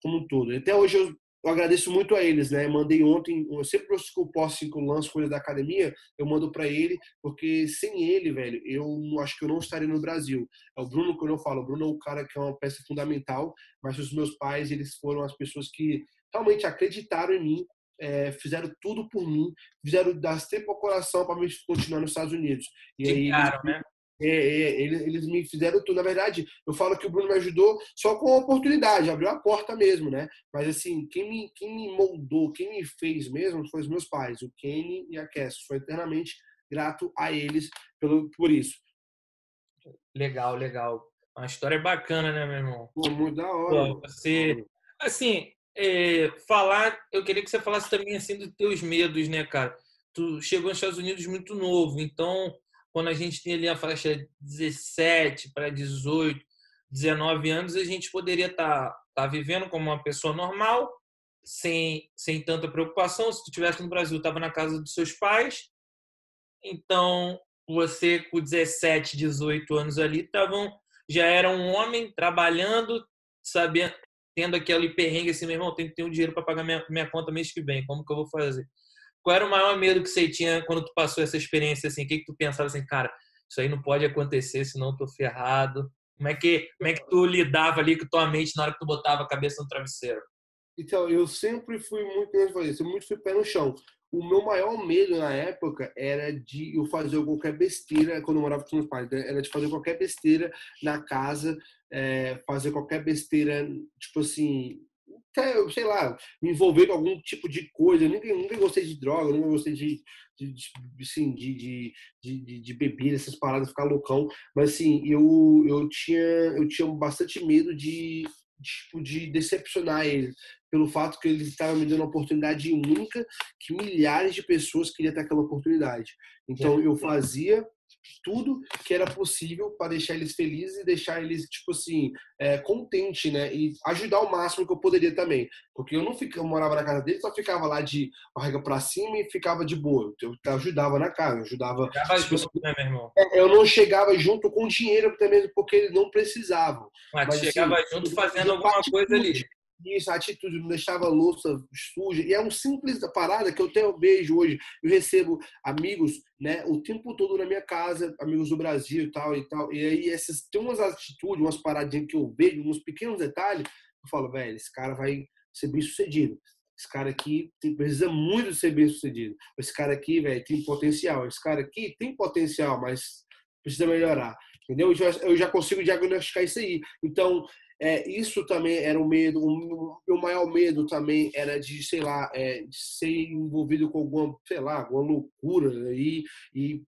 como um todo. Até hoje eu eu agradeço muito a eles, né? Mandei ontem, eu sempre que eu assim, que eu lanço coisa da academia, eu mando para ele, porque sem ele, velho, eu acho que eu não estaria no Brasil. É o Bruno que eu falo, o Bruno é o cara que é uma peça fundamental, mas os meus pais, eles foram as pessoas que realmente acreditaram em mim, é, fizeram tudo por mim, fizeram das tempo ao coração para me continuar nos Estados Unidos. E aí, eles, né? É, é, eles, eles, me fizeram tudo. Na verdade, eu falo que o Bruno me ajudou só com a oportunidade, abriu a porta mesmo, né? Mas assim, quem me, quem me moldou, quem me fez mesmo foi os meus pais, o Kenny e a Cass. Sou eternamente grato a eles pelo, por isso. Legal, legal. Uma história bacana, né, meu irmão? Pô, muito da hora. Pô, você, assim, é, falar, eu queria que você falasse também assim dos teus medos, né, cara? Tu chegou nos Estados Unidos muito novo, então quando a gente tem ali a faixa 17 para 18, 19 anos, a gente poderia estar tá, tá vivendo como uma pessoa normal, sem, sem tanta preocupação. Se tu estivesse no Brasil, estava na casa dos seus pais. Então, você com 17, 18 anos ali, tavam, já era um homem trabalhando, sabendo, tendo aquele perrengue assim, meu irmão, tem que ter um dinheiro para pagar minha, minha conta mês que vem, como que eu vou fazer? Qual era o maior medo que você tinha quando tu passou essa experiência assim? O que, que tu pensava assim, cara, isso aí não pode acontecer, senão eu tô ferrado. Como é que, como é que tu lidava ali com tua mente na hora que tu botava a cabeça no travesseiro? Então, eu sempre fui muito, eu muito fui pé no chão. O meu maior medo na época era de eu fazer qualquer besteira quando eu morava com meus pais. Né? Era de fazer qualquer besteira na casa, é, fazer qualquer besteira, tipo assim, até, sei lá, me envolver com algum tipo de coisa. Eu nunca, nunca gostei de droga, nunca gostei de, de, de, assim, de, de, de, bebida, essas paradas, ficar loucão. Mas, assim, eu, eu, tinha, eu tinha bastante medo de, tipo, de decepcionar ele pelo fato que ele estava me dando uma oportunidade única que milhares de pessoas queriam ter aquela oportunidade. Então, eu fazia tudo que era possível para deixar eles felizes e deixar eles, tipo assim, é, contente, né? E ajudar o máximo que eu poderia também. Porque eu não ficava, eu morava na casa dele, só ficava lá de barriga para cima e ficava de boa. Eu ajudava na casa, eu ajudava. Tipo, junto, né, meu irmão? É, eu não chegava junto com dinheiro, até mesmo porque eles não precisavam. Mas, Mas chegava assim, junto fazendo alguma coisa ali isso, a atitude, não deixava a louça suja. E é um simples parada que eu tenho beijo hoje. Eu recebo amigos, né, o tempo todo na minha casa, amigos do Brasil e tal e tal. E aí essas tem umas atitudes, umas paradinhas que eu vejo, uns pequenos detalhes, eu falo, velho, esse cara vai ser bem sucedido. Esse cara aqui tem, precisa muito ser bem sucedido. Esse cara aqui, velho, tem potencial. Esse cara aqui tem potencial, mas precisa melhorar. Entendeu? Eu já consigo diagnosticar isso aí. Então, é, isso também era o medo, o meu maior medo também era de, sei lá, é, de ser envolvido com alguma, sei lá, alguma loucura aí e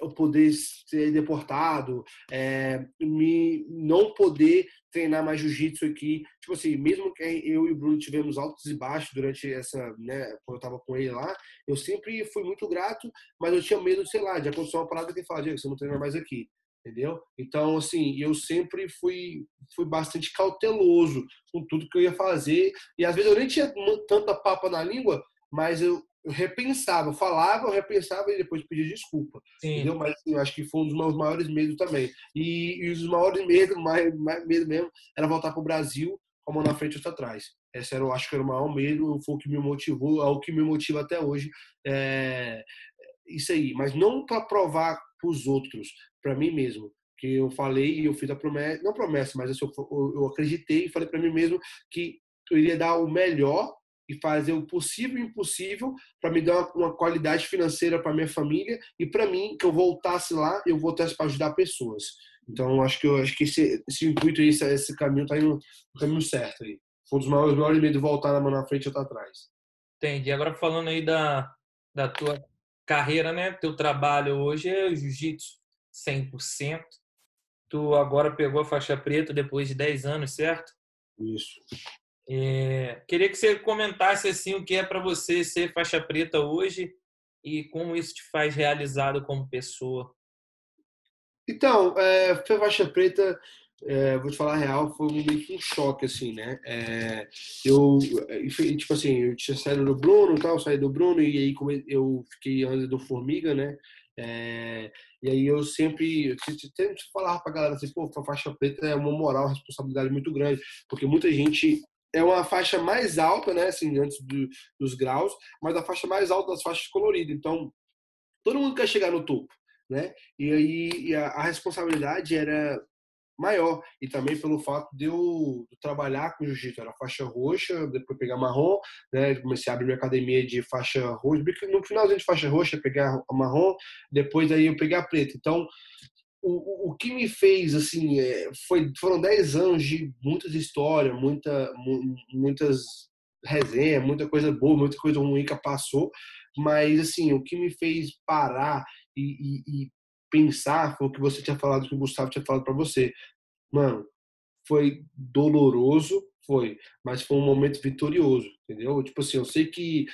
eu poder ser deportado, é, me não poder treinar mais jiu-jitsu aqui. Tipo assim, mesmo que eu e o Bruno tivemos altos e baixos durante essa, né, quando eu tava com ele lá, eu sempre fui muito grato, mas eu tinha medo, sei lá, de acontecer uma parada que fala, Diego, você não treina mais aqui entendeu? Então, assim, eu sempre fui, fui bastante cauteloso com tudo que eu ia fazer e às vezes eu nem tinha tanta papa na língua, mas eu, eu repensava, eu falava, eu repensava e depois pedia desculpa, Sim. entendeu? Mas assim, eu acho que foi um dos meus maiores medos também. E, e os maiores medos, mais, mais medo mesmo, era voltar para o Brasil com a mão na frente e outra atrás. Esse era, eu acho que era o maior medo, foi o que me motivou, é o que me motiva até hoje. É, isso aí, mas não para provar para os outros, para mim mesmo. Que eu falei e eu fiz a promessa, não promessa, mas eu, eu acreditei e falei para mim mesmo que eu iria dar o melhor e fazer o possível e o impossível para me dar uma, qualidade financeira para minha família e para mim que eu voltasse lá eu voltasse para ajudar pessoas. Então acho que eu acho que esse, esse intuito esse, esse caminho indo no caminho certo aí. Foi um dos maiores, maiores medos voltar na mão na frente outra atrás. Entendi. Agora falando aí da da tua carreira né? Teu trabalho hoje é jiu-jitsu 100%. Tu agora pegou a faixa preta depois de 10 anos, certo? Isso. É, queria que você comentasse assim o que é para você ser faixa preta hoje e como isso te faz realizado como pessoa. Então, é, faixa preta, é, vou te falar a real, foi meio que um choque, assim, né? É, eu, tipo assim, eu tinha saído do Bruno tal, saí do Bruno e aí eu fiquei antes do Formiga, né? É, e aí eu sempre eu tento falar para a galera assim, pô, a faixa preta é uma moral, uma responsabilidade muito grande, porque muita gente é uma faixa mais alta, né, assim, antes do, dos graus, mas a faixa mais alta das faixas coloridas. Então, todo mundo quer chegar no topo, né? E aí e a, a, responsabilidade era maior e também pelo fato de eu trabalhar com jiu-jitsu, era faixa roxa, depois pegar marrom, né? Comecei a abrir minha academia de faixa roxa, no finalzinho de faixa roxa pegar marrom, depois aí eu pegar a preta. Então, o, o que me fez assim é, foi foram 10 anos de muitas histórias, muita, muitas resenhas, muita coisa boa, muita coisa ruim que passou, mas assim o que me fez parar e, e, e pensar foi o que você tinha falado, que o Gustavo tinha falado para você, mano, foi doloroso, foi, mas foi um momento vitorioso, entendeu? Tipo assim, eu sei que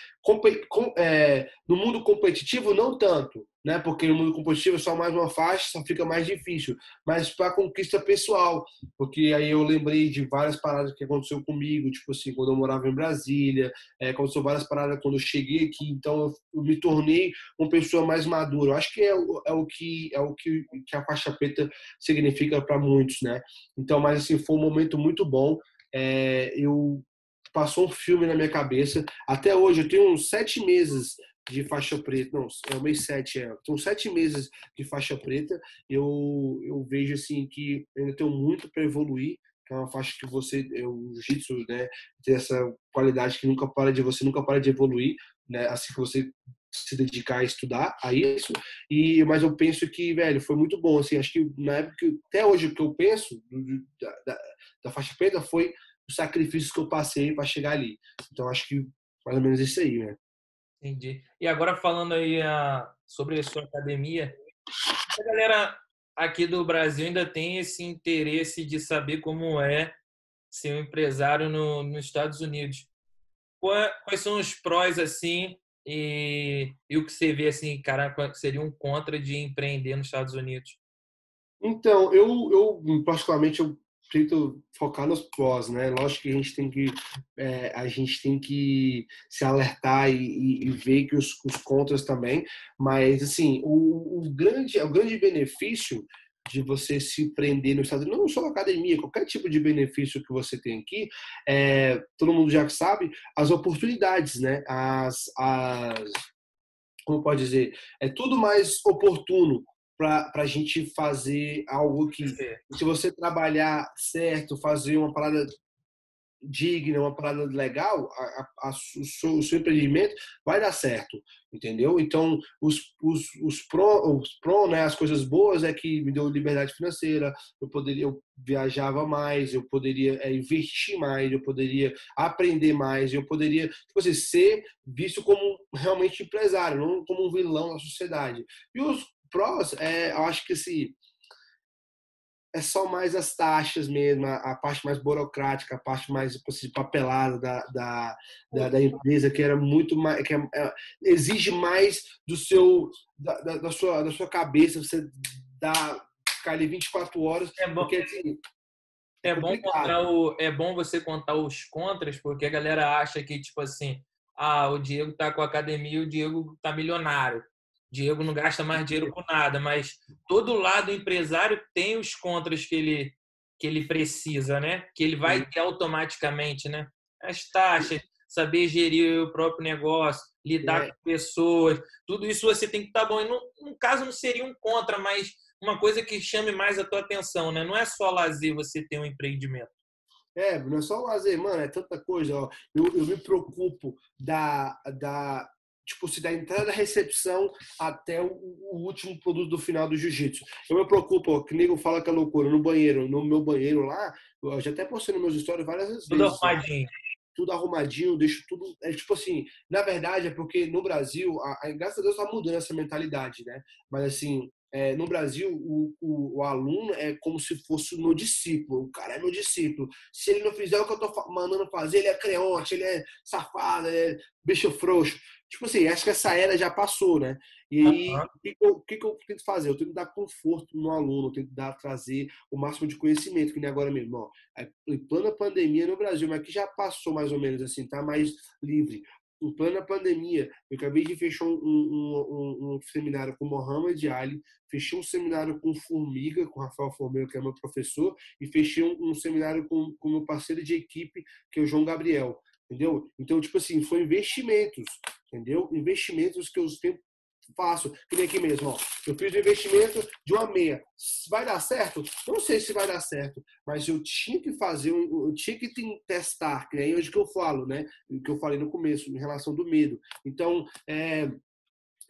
é, no mundo competitivo não tanto, né? Porque no mundo competitivo é só mais uma faixa, só fica mais difícil. Mas para conquista pessoal, porque aí eu lembrei de várias paradas que aconteceu comigo, tipo assim, quando eu morava em Brasília, é, aconteceu várias paradas quando eu cheguei aqui, então eu me tornei uma pessoa mais madura. Eu acho que é, é o que é o que, que a faixa preta significa para muitos, né? Então, mas assim, foi um momento muito bom. É, eu passou um filme na minha cabeça. Até hoje, eu tenho uns sete meses de faixa preta, não, é o mês 7, é, são sete meses de faixa preta, eu, eu vejo assim que ainda tenho muito para evoluir, é uma faixa que você, é, o jiu-jitsu, né, tem essa qualidade que nunca para de, você nunca para de evoluir, né, assim que você se dedicar a estudar a isso, e, mas eu penso que, velho, foi muito bom, assim, acho que na época, até hoje o que eu penso da, da, da faixa preta foi os sacrifícios que eu passei para chegar ali, então acho que mais ou menos isso aí, né. Entendi. E agora falando aí a, sobre a sua academia, a galera aqui do Brasil ainda tem esse interesse de saber como é ser um empresário no, nos Estados Unidos. Quais são os prós assim e, e o que você vê assim, cara, seria um contra de empreender nos Estados Unidos? Então, eu, eu particularmente eu tento focar nos pós, né? Lógico que a gente tem que é, a gente tem que se alertar e, e ver que os, os, contras também, mas assim o, o, grande o grande benefício de você se prender no estado, não só na academia, qualquer tipo de benefício que você tem aqui, é, todo mundo já sabe as oportunidades, né? As, as como pode dizer, é tudo mais oportuno para a gente fazer algo que, se você trabalhar certo, fazer uma parada digna, uma parada legal, a, a, a, o, seu, o, seu, empreendimento vai dar certo, entendeu? Então, os, os, os, pro, os né, as coisas boas é que me deu liberdade financeira, eu poderia, eu viajava mais, eu poderia é, investir mais, eu poderia aprender mais, eu poderia, tipo assim, ser visto como realmente empresário, não como um vilão da sociedade. E os prós, é, eu acho que assim, é só mais as taxas mesmo, a, parte mais burocrática, a parte mais tipo assim, papelada da, da, da, da, empresa, que era muito mais. que é, é, exige mais do seu. Da, da, da, sua, da sua cabeça, você dá, ficar ali 24 horas. É bom, porque, assim, é, bom contar o, é bom você contar os contras, porque a galera acha que, tipo assim, ah, o Diego tá com a academia e o Diego tá milionário. Diego não gasta mais dinheiro com nada, mas todo lado empresário tem os contras que ele que ele precisa, né? Que ele vai ter automaticamente, né? As taxas, saber gerir o próprio negócio, lidar é. com pessoas, tudo isso você tem que estar tá bom. E no, no caso não seria um contra, mas uma coisa que chame mais a tua atenção, né? Não é só lazer você ter um empreendimento. É, não é só lazer, mano, é tanta coisa. Ó. Eu, eu me preocupo da, da tipo, se da entrada da recepção até o, o, último produto do final do jiu-jitsu. Eu me preocupo, ó, que nego fala que é loucura, no banheiro, no meu banheiro lá, eu já até postei nos meus stories várias vezes. Tudo arrumadinho. Tudo arrumadinho, deixo tudo. É tipo assim, na verdade é porque no Brasil, a, a, graças a Deus tá mudando essa mentalidade, né? Mas assim, é, no Brasil, o, o, o, aluno é como se fosse o meu discípulo. O cara é meu discípulo. Se ele não fizer o que eu tô mandando fazer, ele é creonte, ele é safado, ele é bicho frouxo. Tipo assim, acho que essa era já passou, né? E aí, o uhum. que, que, que, eu tento fazer? Eu tento dar conforto no aluno, eu tento dar, trazer o máximo de conhecimento, que nem agora mesmo. Ó, em plena pandemia no Brasil, mas que já passou mais ou menos assim, tá mais livre. Em plena pandemia, eu acabei de fechar um, um, um, um seminário com Mohamed Ali, fechei um seminário com Formiga, com Rafael Formiga, que é meu professor, e fechei um, seminário com, com meu parceiro de equipe, que é o João Gabriel. Entendeu? Então, tipo assim, foi investimentos, entendeu? Investimentos que eu sempre faço. Que nem aqui mesmo, ó. Eu fiz um investimento de uma meia. Vai dar certo? Não sei se vai dar certo, mas eu tinha que fazer, eu tinha que testar, que é hoje que eu falo, né? O que eu falei no começo, em relação do medo. Então, é,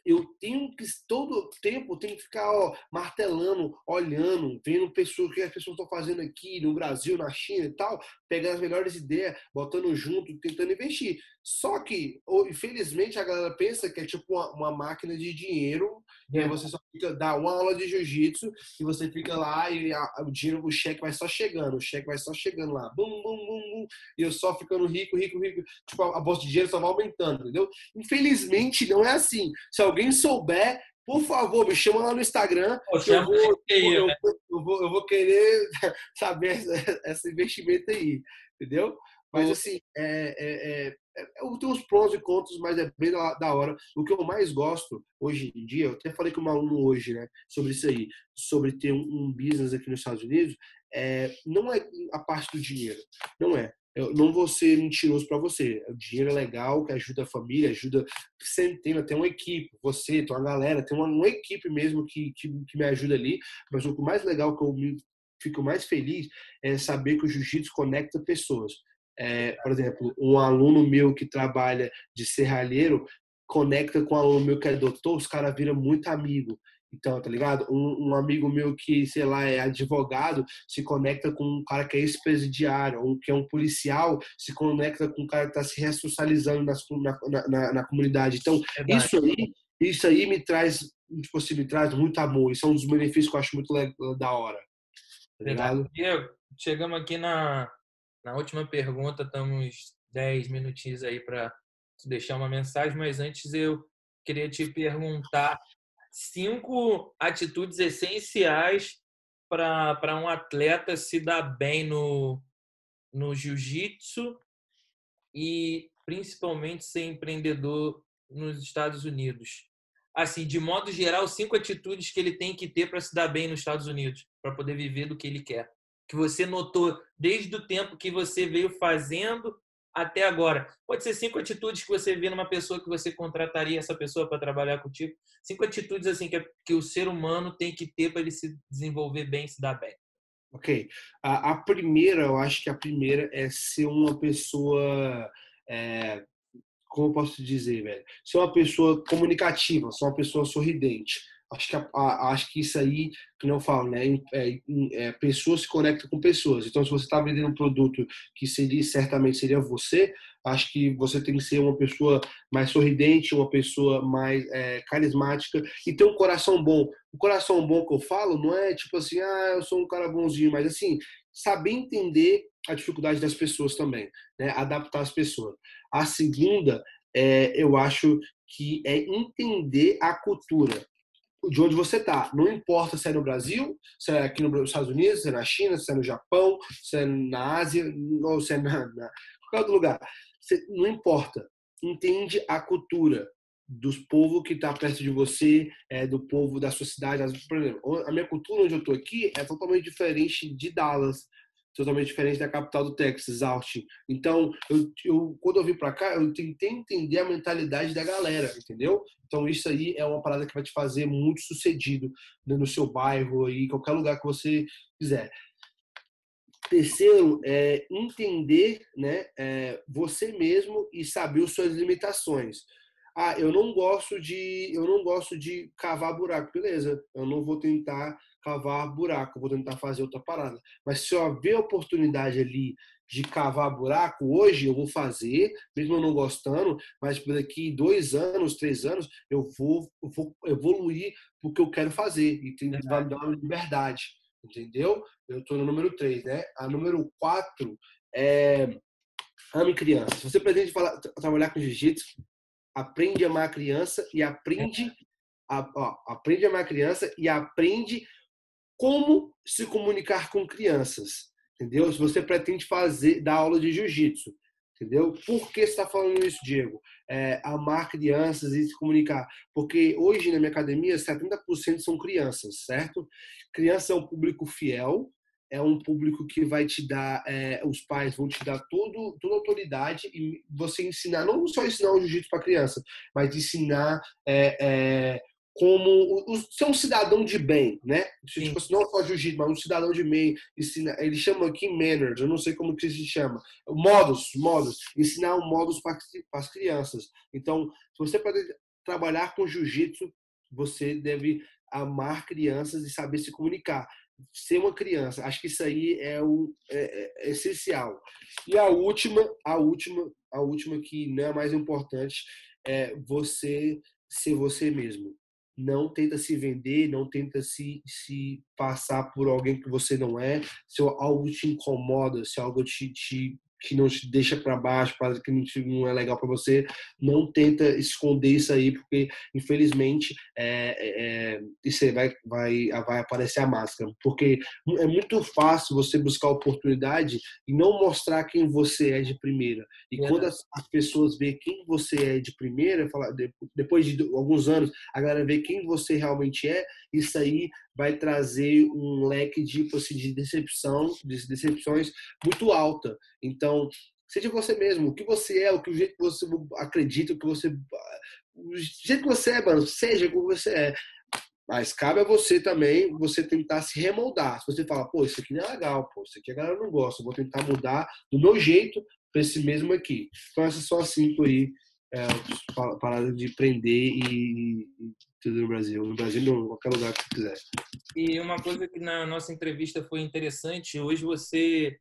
eu tenho que todo tempo tenho que ficar ó, martelando, olhando, vendo pessoas que as pessoas estão fazendo aqui no Brasil, na China e tal, pegando as melhores ideias, botando junto, tentando investir. Só que, infelizmente, a galera pensa que é tipo uma, uma máquina de dinheiro, e aí você só fica, dá uma aula de jiu-jitsu e você fica lá e a, o dinheiro, o cheque vai só chegando, o cheque vai só chegando lá, bum, bum, bum, bum, e eu só ficando rico, rico, rico, tipo, a, a bolsa de dinheiro só vai aumentando, entendeu? Infelizmente, não é assim. Se alguém souber, por favor, me chama lá no Instagram. eu, vou, eu, né? eu, vou, eu vou querer saber esse investimento aí, entendeu? Mas assim, é, é, é, é, tem os prós e contras, mas é bem da, da, hora. O que eu mais gosto hoje em dia, eu até falei com um aluno hoje, né, sobre isso aí, sobre ter um, um business aqui nos Estados Unidos, é, não é a parte do dinheiro, não é. Eu não vou ser mentiroso para você. O dinheiro é legal, que ajuda a família, ajuda centena, tem uma equipe, você, tem uma galera, tem uma, uma equipe mesmo que, que, que, me ajuda ali. Mas o mais legal que eu me, fico mais feliz é saber que o jiu-jitsu conecta pessoas. É, por exemplo, um aluno meu que trabalha de serralheiro conecta com um aluno meu que é doutor, os caras viram muito amigo. Então, tá ligado? Um, um, amigo meu que, sei lá, é advogado, se conecta com um cara que é ex-presidiário, ou que é um policial, se conecta com um cara que está se ressocializando nas, na, na, na, comunidade. Então, isso aí, isso aí me traz, tipo assim, me traz muito amor. Isso é um dos benefícios que eu acho muito legal, da hora. Tá ligado? Diego, chegamos aqui na, na última pergunta, estamos 10 minutinhos aí para deixar uma mensagem, mas antes eu queria te perguntar cinco atitudes essenciais para um atleta se dar bem no, no jiu-jitsu e principalmente ser empreendedor nos Estados Unidos. Assim, de modo geral, cinco atitudes que ele tem que ter para se dar bem nos Estados Unidos, para poder viver do que ele quer. Que você notou desde o tempo que você veio fazendo até agora. Pode ser cinco atitudes que você vê numa pessoa que você contrataria essa pessoa para trabalhar contigo. Cinco atitudes assim que, que o ser humano tem que ter para ele se desenvolver bem, se dar bem. Ok. A, a, primeira, eu acho que a primeira é ser uma pessoa. É, como eu posso dizer, velho? Ser uma pessoa comunicativa, ser uma pessoa sorridente. Acho que, a, a, acho que isso aí, que não falo, né? É, é, pessoas se conectam com pessoas. Então, se você está vendendo um produto que seria certamente seria você, acho que você tem que ser uma pessoa mais sorridente, uma pessoa mais é, carismática e ter um coração bom. O coração bom que eu falo não é tipo assim, ah, eu sou um cara bonzinho, mas assim, saber entender a dificuldade das pessoas também, né? Adaptar as pessoas. A segunda, é, eu acho que é entender a cultura de onde você está. Não importa se é no Brasil, se é aqui nos Estados Unidos, se é na China, se é no Japão, se é na Ásia, ou se é na, na qualquer outro lugar. Você, não importa. Entende a cultura dos povos que está perto de você, é, do povo da sua cidade. Por exemplo, a minha cultura onde eu estou aqui é totalmente diferente de Dallas, totalmente diferente da capital do Texas, Austin. Então, eu, eu quando eu vim para cá, eu tentei entender a mentalidade da galera, entendeu? Então, isso aí é uma parada que vai te fazer muito sucedido né, no seu bairro e qualquer lugar que você quiser. Terceiro, é entender né, é, você mesmo e saber as suas limitações. Ah, eu não gosto de eu não gosto de cavar buraco, beleza? Eu não vou tentar cavar buraco, vou tentar fazer outra parada. Mas se eu haver oportunidade ali de cavar buraco, hoje eu vou fazer, mesmo eu não gostando, mas daqui dois anos, três anos, eu vou, eu vou evoluir porque eu quero fazer e tem, vai me dar uma liberdade, entendeu? Eu estou no número três, né? A número quatro é ame criança. Se você pretende falar, trabalhar com jiu-jitsu, aprende a amar a criança e aprende a, ó, aprende a amar a criança e aprende como se comunicar com crianças, entendeu? Se você pretende fazer dar aula de jiu-jitsu, Entendeu? Por que está falando isso, Diego? É, amar crianças e se comunicar. Porque hoje na minha academia, 70% são crianças, certo? Criança é um público fiel, é um público que vai te dar, é, os pais vão te dar todo, toda a autoridade e você ensinar, não só ensinar o jiu-jitsu para criança, mas ensinar é, é, como o, ser um cidadão de bem, né? Tipo, assim, não só jiu-jitsu, mas um cidadão de bem. Ensina, eles chamam aqui manners, eu não sei como que se chama. Modos, modos. Ensinar um modos para as crianças. Então, se você pode trabalhar com jiu-jitsu, você deve amar crianças e saber se comunicar ser uma criança. Acho que isso aí é o é, é essencial. E a última, a última, a última que não é mais importante é você ser você mesmo. Não tenta se vender, não tenta se, se passar por alguém que você não é. Se algo te incomoda, se algo te, te que não te deixa para baixo, que não é legal para você, não tenta esconder isso aí, porque infelizmente é, é, é, isso aí vai, vai, vai aparecer a máscara. Porque é muito fácil você buscar oportunidade e não mostrar quem você é de primeira. E é quando as, as, pessoas veem quem você é de primeira, depois de alguns anos, a galera vê quem você realmente é, isso aí vai trazer um leque de, tipo assim, de decepção, de decepções muito alta. Então, seja você mesmo, o que você é, o que o jeito que você acredita, o que você o jeito que você é, mano, seja como você é. Mas cabe a você também, você tentar se remoldar. Se você fala, pô, isso aqui não é legal, pô, isso aqui a galera não gosta, vou tentar mudar do meu jeito para esse mesmo aqui. Então, essas são as cinco aí, é, parada de prender e, tudo no Brasil. No Brasil, em qualquer lugar que quiser. E uma coisa que na nossa entrevista foi interessante, hoje você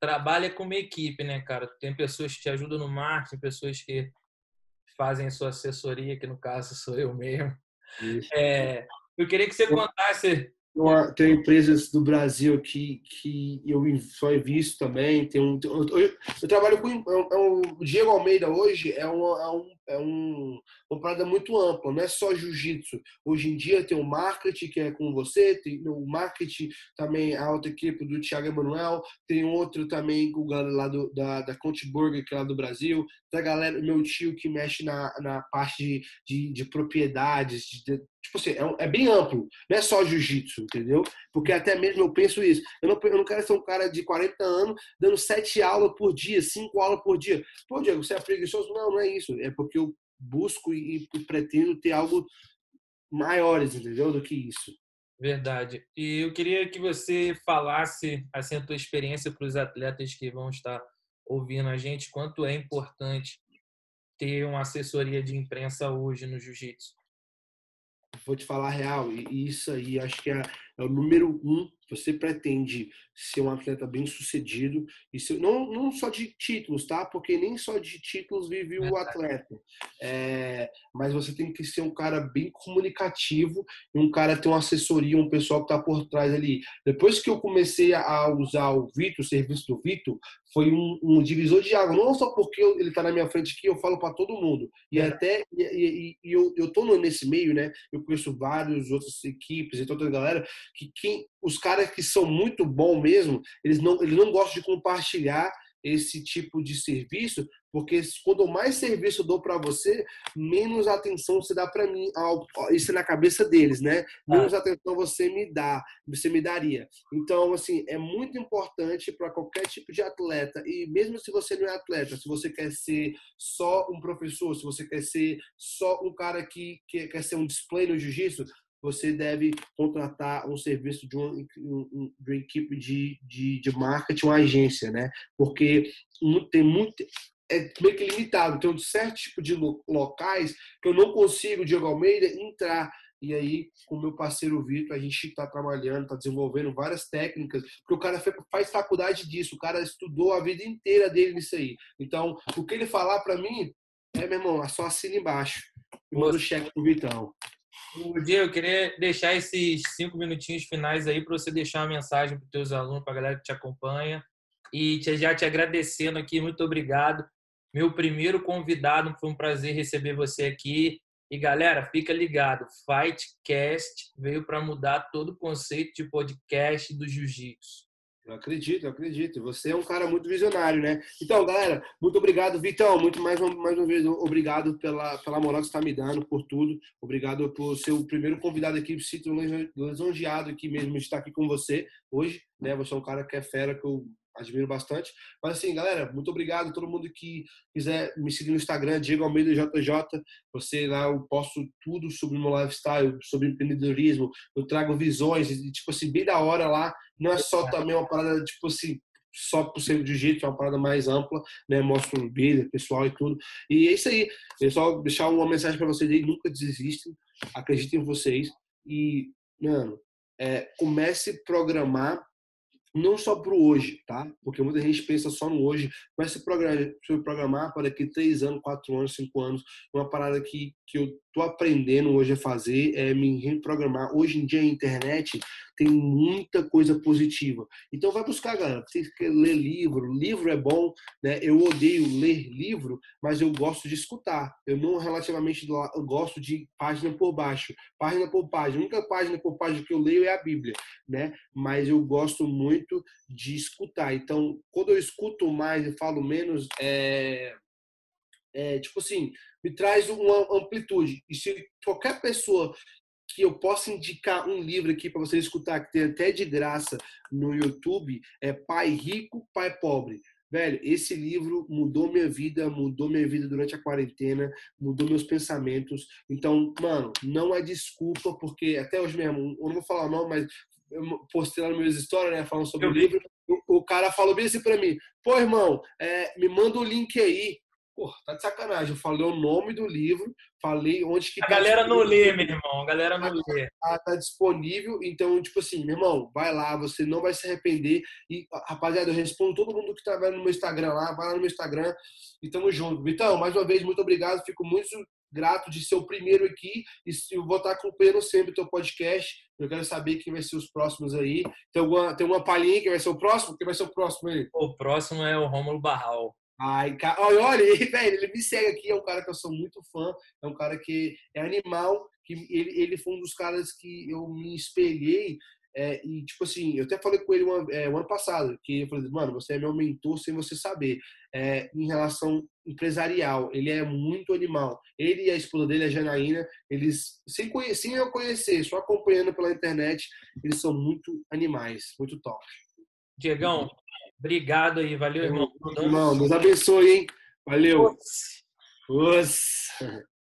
trabalha como equipe, né, cara? Tem pessoas que te ajudam no marketing, pessoas que fazem a sua assessoria, que no caso sou eu mesmo. É, eu queria que você contasse tem empresas do Brasil que, que eu só he visto também. Tem um, eu, eu, eu trabalho com. É um, o Diego Almeida hoje é, uma, é, um, é um, uma parada muito ampla, não é só jiu-jitsu. Hoje em dia tem o marketing, que é com você, tem o marketing também, a alta equipe do Thiago Emanuel, tem outro também com o galera lá do, da, da Conte Burger, que é lá do Brasil, tem a galera, meu tio que mexe na, na parte de, de, de propriedades, de, tipo assim, é, é, bem amplo, não é só jiu-jitsu, entendeu? Porque até mesmo eu penso isso, eu não, eu não quero ser um cara de 40 anos dando sete aulas por dia, cinco aulas por dia. Pô, Diego, você é preguiçoso? Não, não é isso, é porque eu busco e, e pretendo ter algo maiores, entendeu, do que isso. Verdade. E eu queria que você falasse assim, a tua experiência para os atletas que vão estar ouvindo a gente, quanto é importante ter uma assessoria de imprensa hoje no jiu-jitsu vou te falar a real, e isso aí acho que é, é o número um. Você pretende ser um atleta bem sucedido, e ser, não, não só de títulos, tá? Porque nem só de títulos vive o atleta. É, mas você tem que ser um cara bem comunicativo e um cara ter uma assessoria, um pessoal que tá por trás ali. Depois que eu comecei a usar o Vitor, o serviço do Vitor, foi um, um, divisor de água. Não só porque ele está na minha frente aqui, eu falo para todo mundo. E é. até e, e, e, eu, eu tô nesse meio, né? Eu conheço vários outras equipes e toda a galera que quem, os caras que são muito bom mesmo, eles não, eles não gostam de compartilhar esse tipo de serviço, porque quando mais serviço eu dou para você, menos atenção você dá para mim. Isso é na cabeça deles, né? Menos ah. atenção você me dá, você me daria. Então, assim, é muito importante para qualquer tipo de atleta, e mesmo se você não é atleta, se você quer ser só um professor, se você quer ser só um cara que, que quer ser um display no jiu-jitsu, você deve contratar um serviço de uma, de uma equipe de, de, de marketing, uma agência, né? Porque tem muito, é meio que limitado. Tem um certo tipo de locais que eu não consigo, Diego Almeida, entrar. E aí, com o meu parceiro Vitor, a gente está trabalhando, está desenvolvendo várias técnicas, porque o cara faz faculdade disso, o cara estudou a vida inteira dele nisso aí. Então, o que ele falar para mim, é, meu irmão, é só assina embaixo. E manda o cheque pro Vitão. Diego, eu queria deixar esses cinco minutinhos finais aí para você deixar uma mensagem para os teus alunos, para a galera que te acompanha. E já te agradecendo aqui, muito obrigado. Meu primeiro convidado, foi um prazer receber você aqui. E galera, fica ligado, Fightcast veio para mudar todo o conceito de podcast do jiu-jitsu. Eu acredito, eu acredito. Você é um cara muito visionário, né? Então, galera, muito obrigado, Vitão. Muito mais, mais uma vez, obrigado pela, pela moral que você está me dando, por tudo. Obrigado por ser o primeiro convidado aqui, sinto lisonjeado aqui mesmo de estar aqui com você hoje, né? Você é um cara que é fera, que eu admiro bastante. Mas assim, galera, muito obrigado. Todo mundo que quiser me seguir no Instagram, Diego Almeida JJ. Você lá eu posto tudo sobre o meu lifestyle, sobre empreendedorismo. Eu trago visões, tipo assim, bem da hora lá. Não é só também uma parada, tipo assim, só por ser de jeito, é uma parada mais ampla, né? Mostro vida, pessoal e tudo. E é isso aí. Eu só deixar uma mensagem para vocês aí, nunca desistem, acreditem em vocês e, mano, é, comece a programar não só para o hoje, tá? Porque muita gente pensa só no hoje, mas se programar, para daqui três anos, quatro anos, cinco anos, uma parada que, que eu tô aprendendo hoje a fazer é me reprogramar. Hoje em dia a internet tem muita coisa positiva. Então vai buscar, galera. Você quer ler livro, livro é bom, né? Eu odeio ler livro, mas eu gosto de escutar. Eu não relativamente eu gosto de página por baixo, página por página. A única página por página que eu leio é a Bíblia, né? Mas eu gosto muito de escutar. Então, quando eu escuto mais e falo menos, é é, tipo assim, me traz uma amplitude. E se qualquer pessoa que eu possa indicar um livro aqui para você escutar, que tem até de graça no YouTube, é Pai Rico, Pai Pobre. Velho, esse livro mudou minha vida, mudou minha vida durante a quarentena, mudou meus pensamentos. Então, mano, não é desculpa, porque até hoje mesmo, eu não vou falar não, mas eu postei lá nas minhas histórias, né, falando sobre eu o livro. O, o, cara falou bem assim para mim: pô, irmão, é, me manda o link aí. Pô, tá de sacanagem. Eu falei o nome do livro, falei onde que. A tá galera não lê, meu irmão. A galera não tá, lê. Tá, tá, disponível. Então, tipo assim, meu irmão, vai lá, você não vai se arrepender. E, rapaziada, eu respondo todo mundo que tá vendo no meu Instagram lá. Vai lá no meu Instagram e tamo junto. Então, mais uma vez, muito obrigado. Fico muito grato de ser o primeiro aqui. E eu vou estar acompanhando sempre o teu podcast. Eu quero saber quem vai ser os próximos aí. Tem, alguma, tem uma palhinha que vai ser o próximo? Quem vai ser o próximo aí? O próximo é o Rômulo Barral. Ai, cara, olha, olha velho, ele me segue aqui, é um cara que eu sou muito fã, é um cara que é animal, que ele, ele foi um dos caras que eu me espelhei é, e, tipo assim, eu até falei com ele uma, é, ano passado, que eu falei, mano, você é meu mentor sem você saber. É, em relação empresarial, ele é muito animal. Ele e a esposa dele, a Janaína, eles, sem, sem eu conhecer, só acompanhando pela internet, eles são muito animais, muito top. Diegão, Obrigado aí, valeu, irmão. Irmão, Deus abençoe, hein? Valeu. Nossa.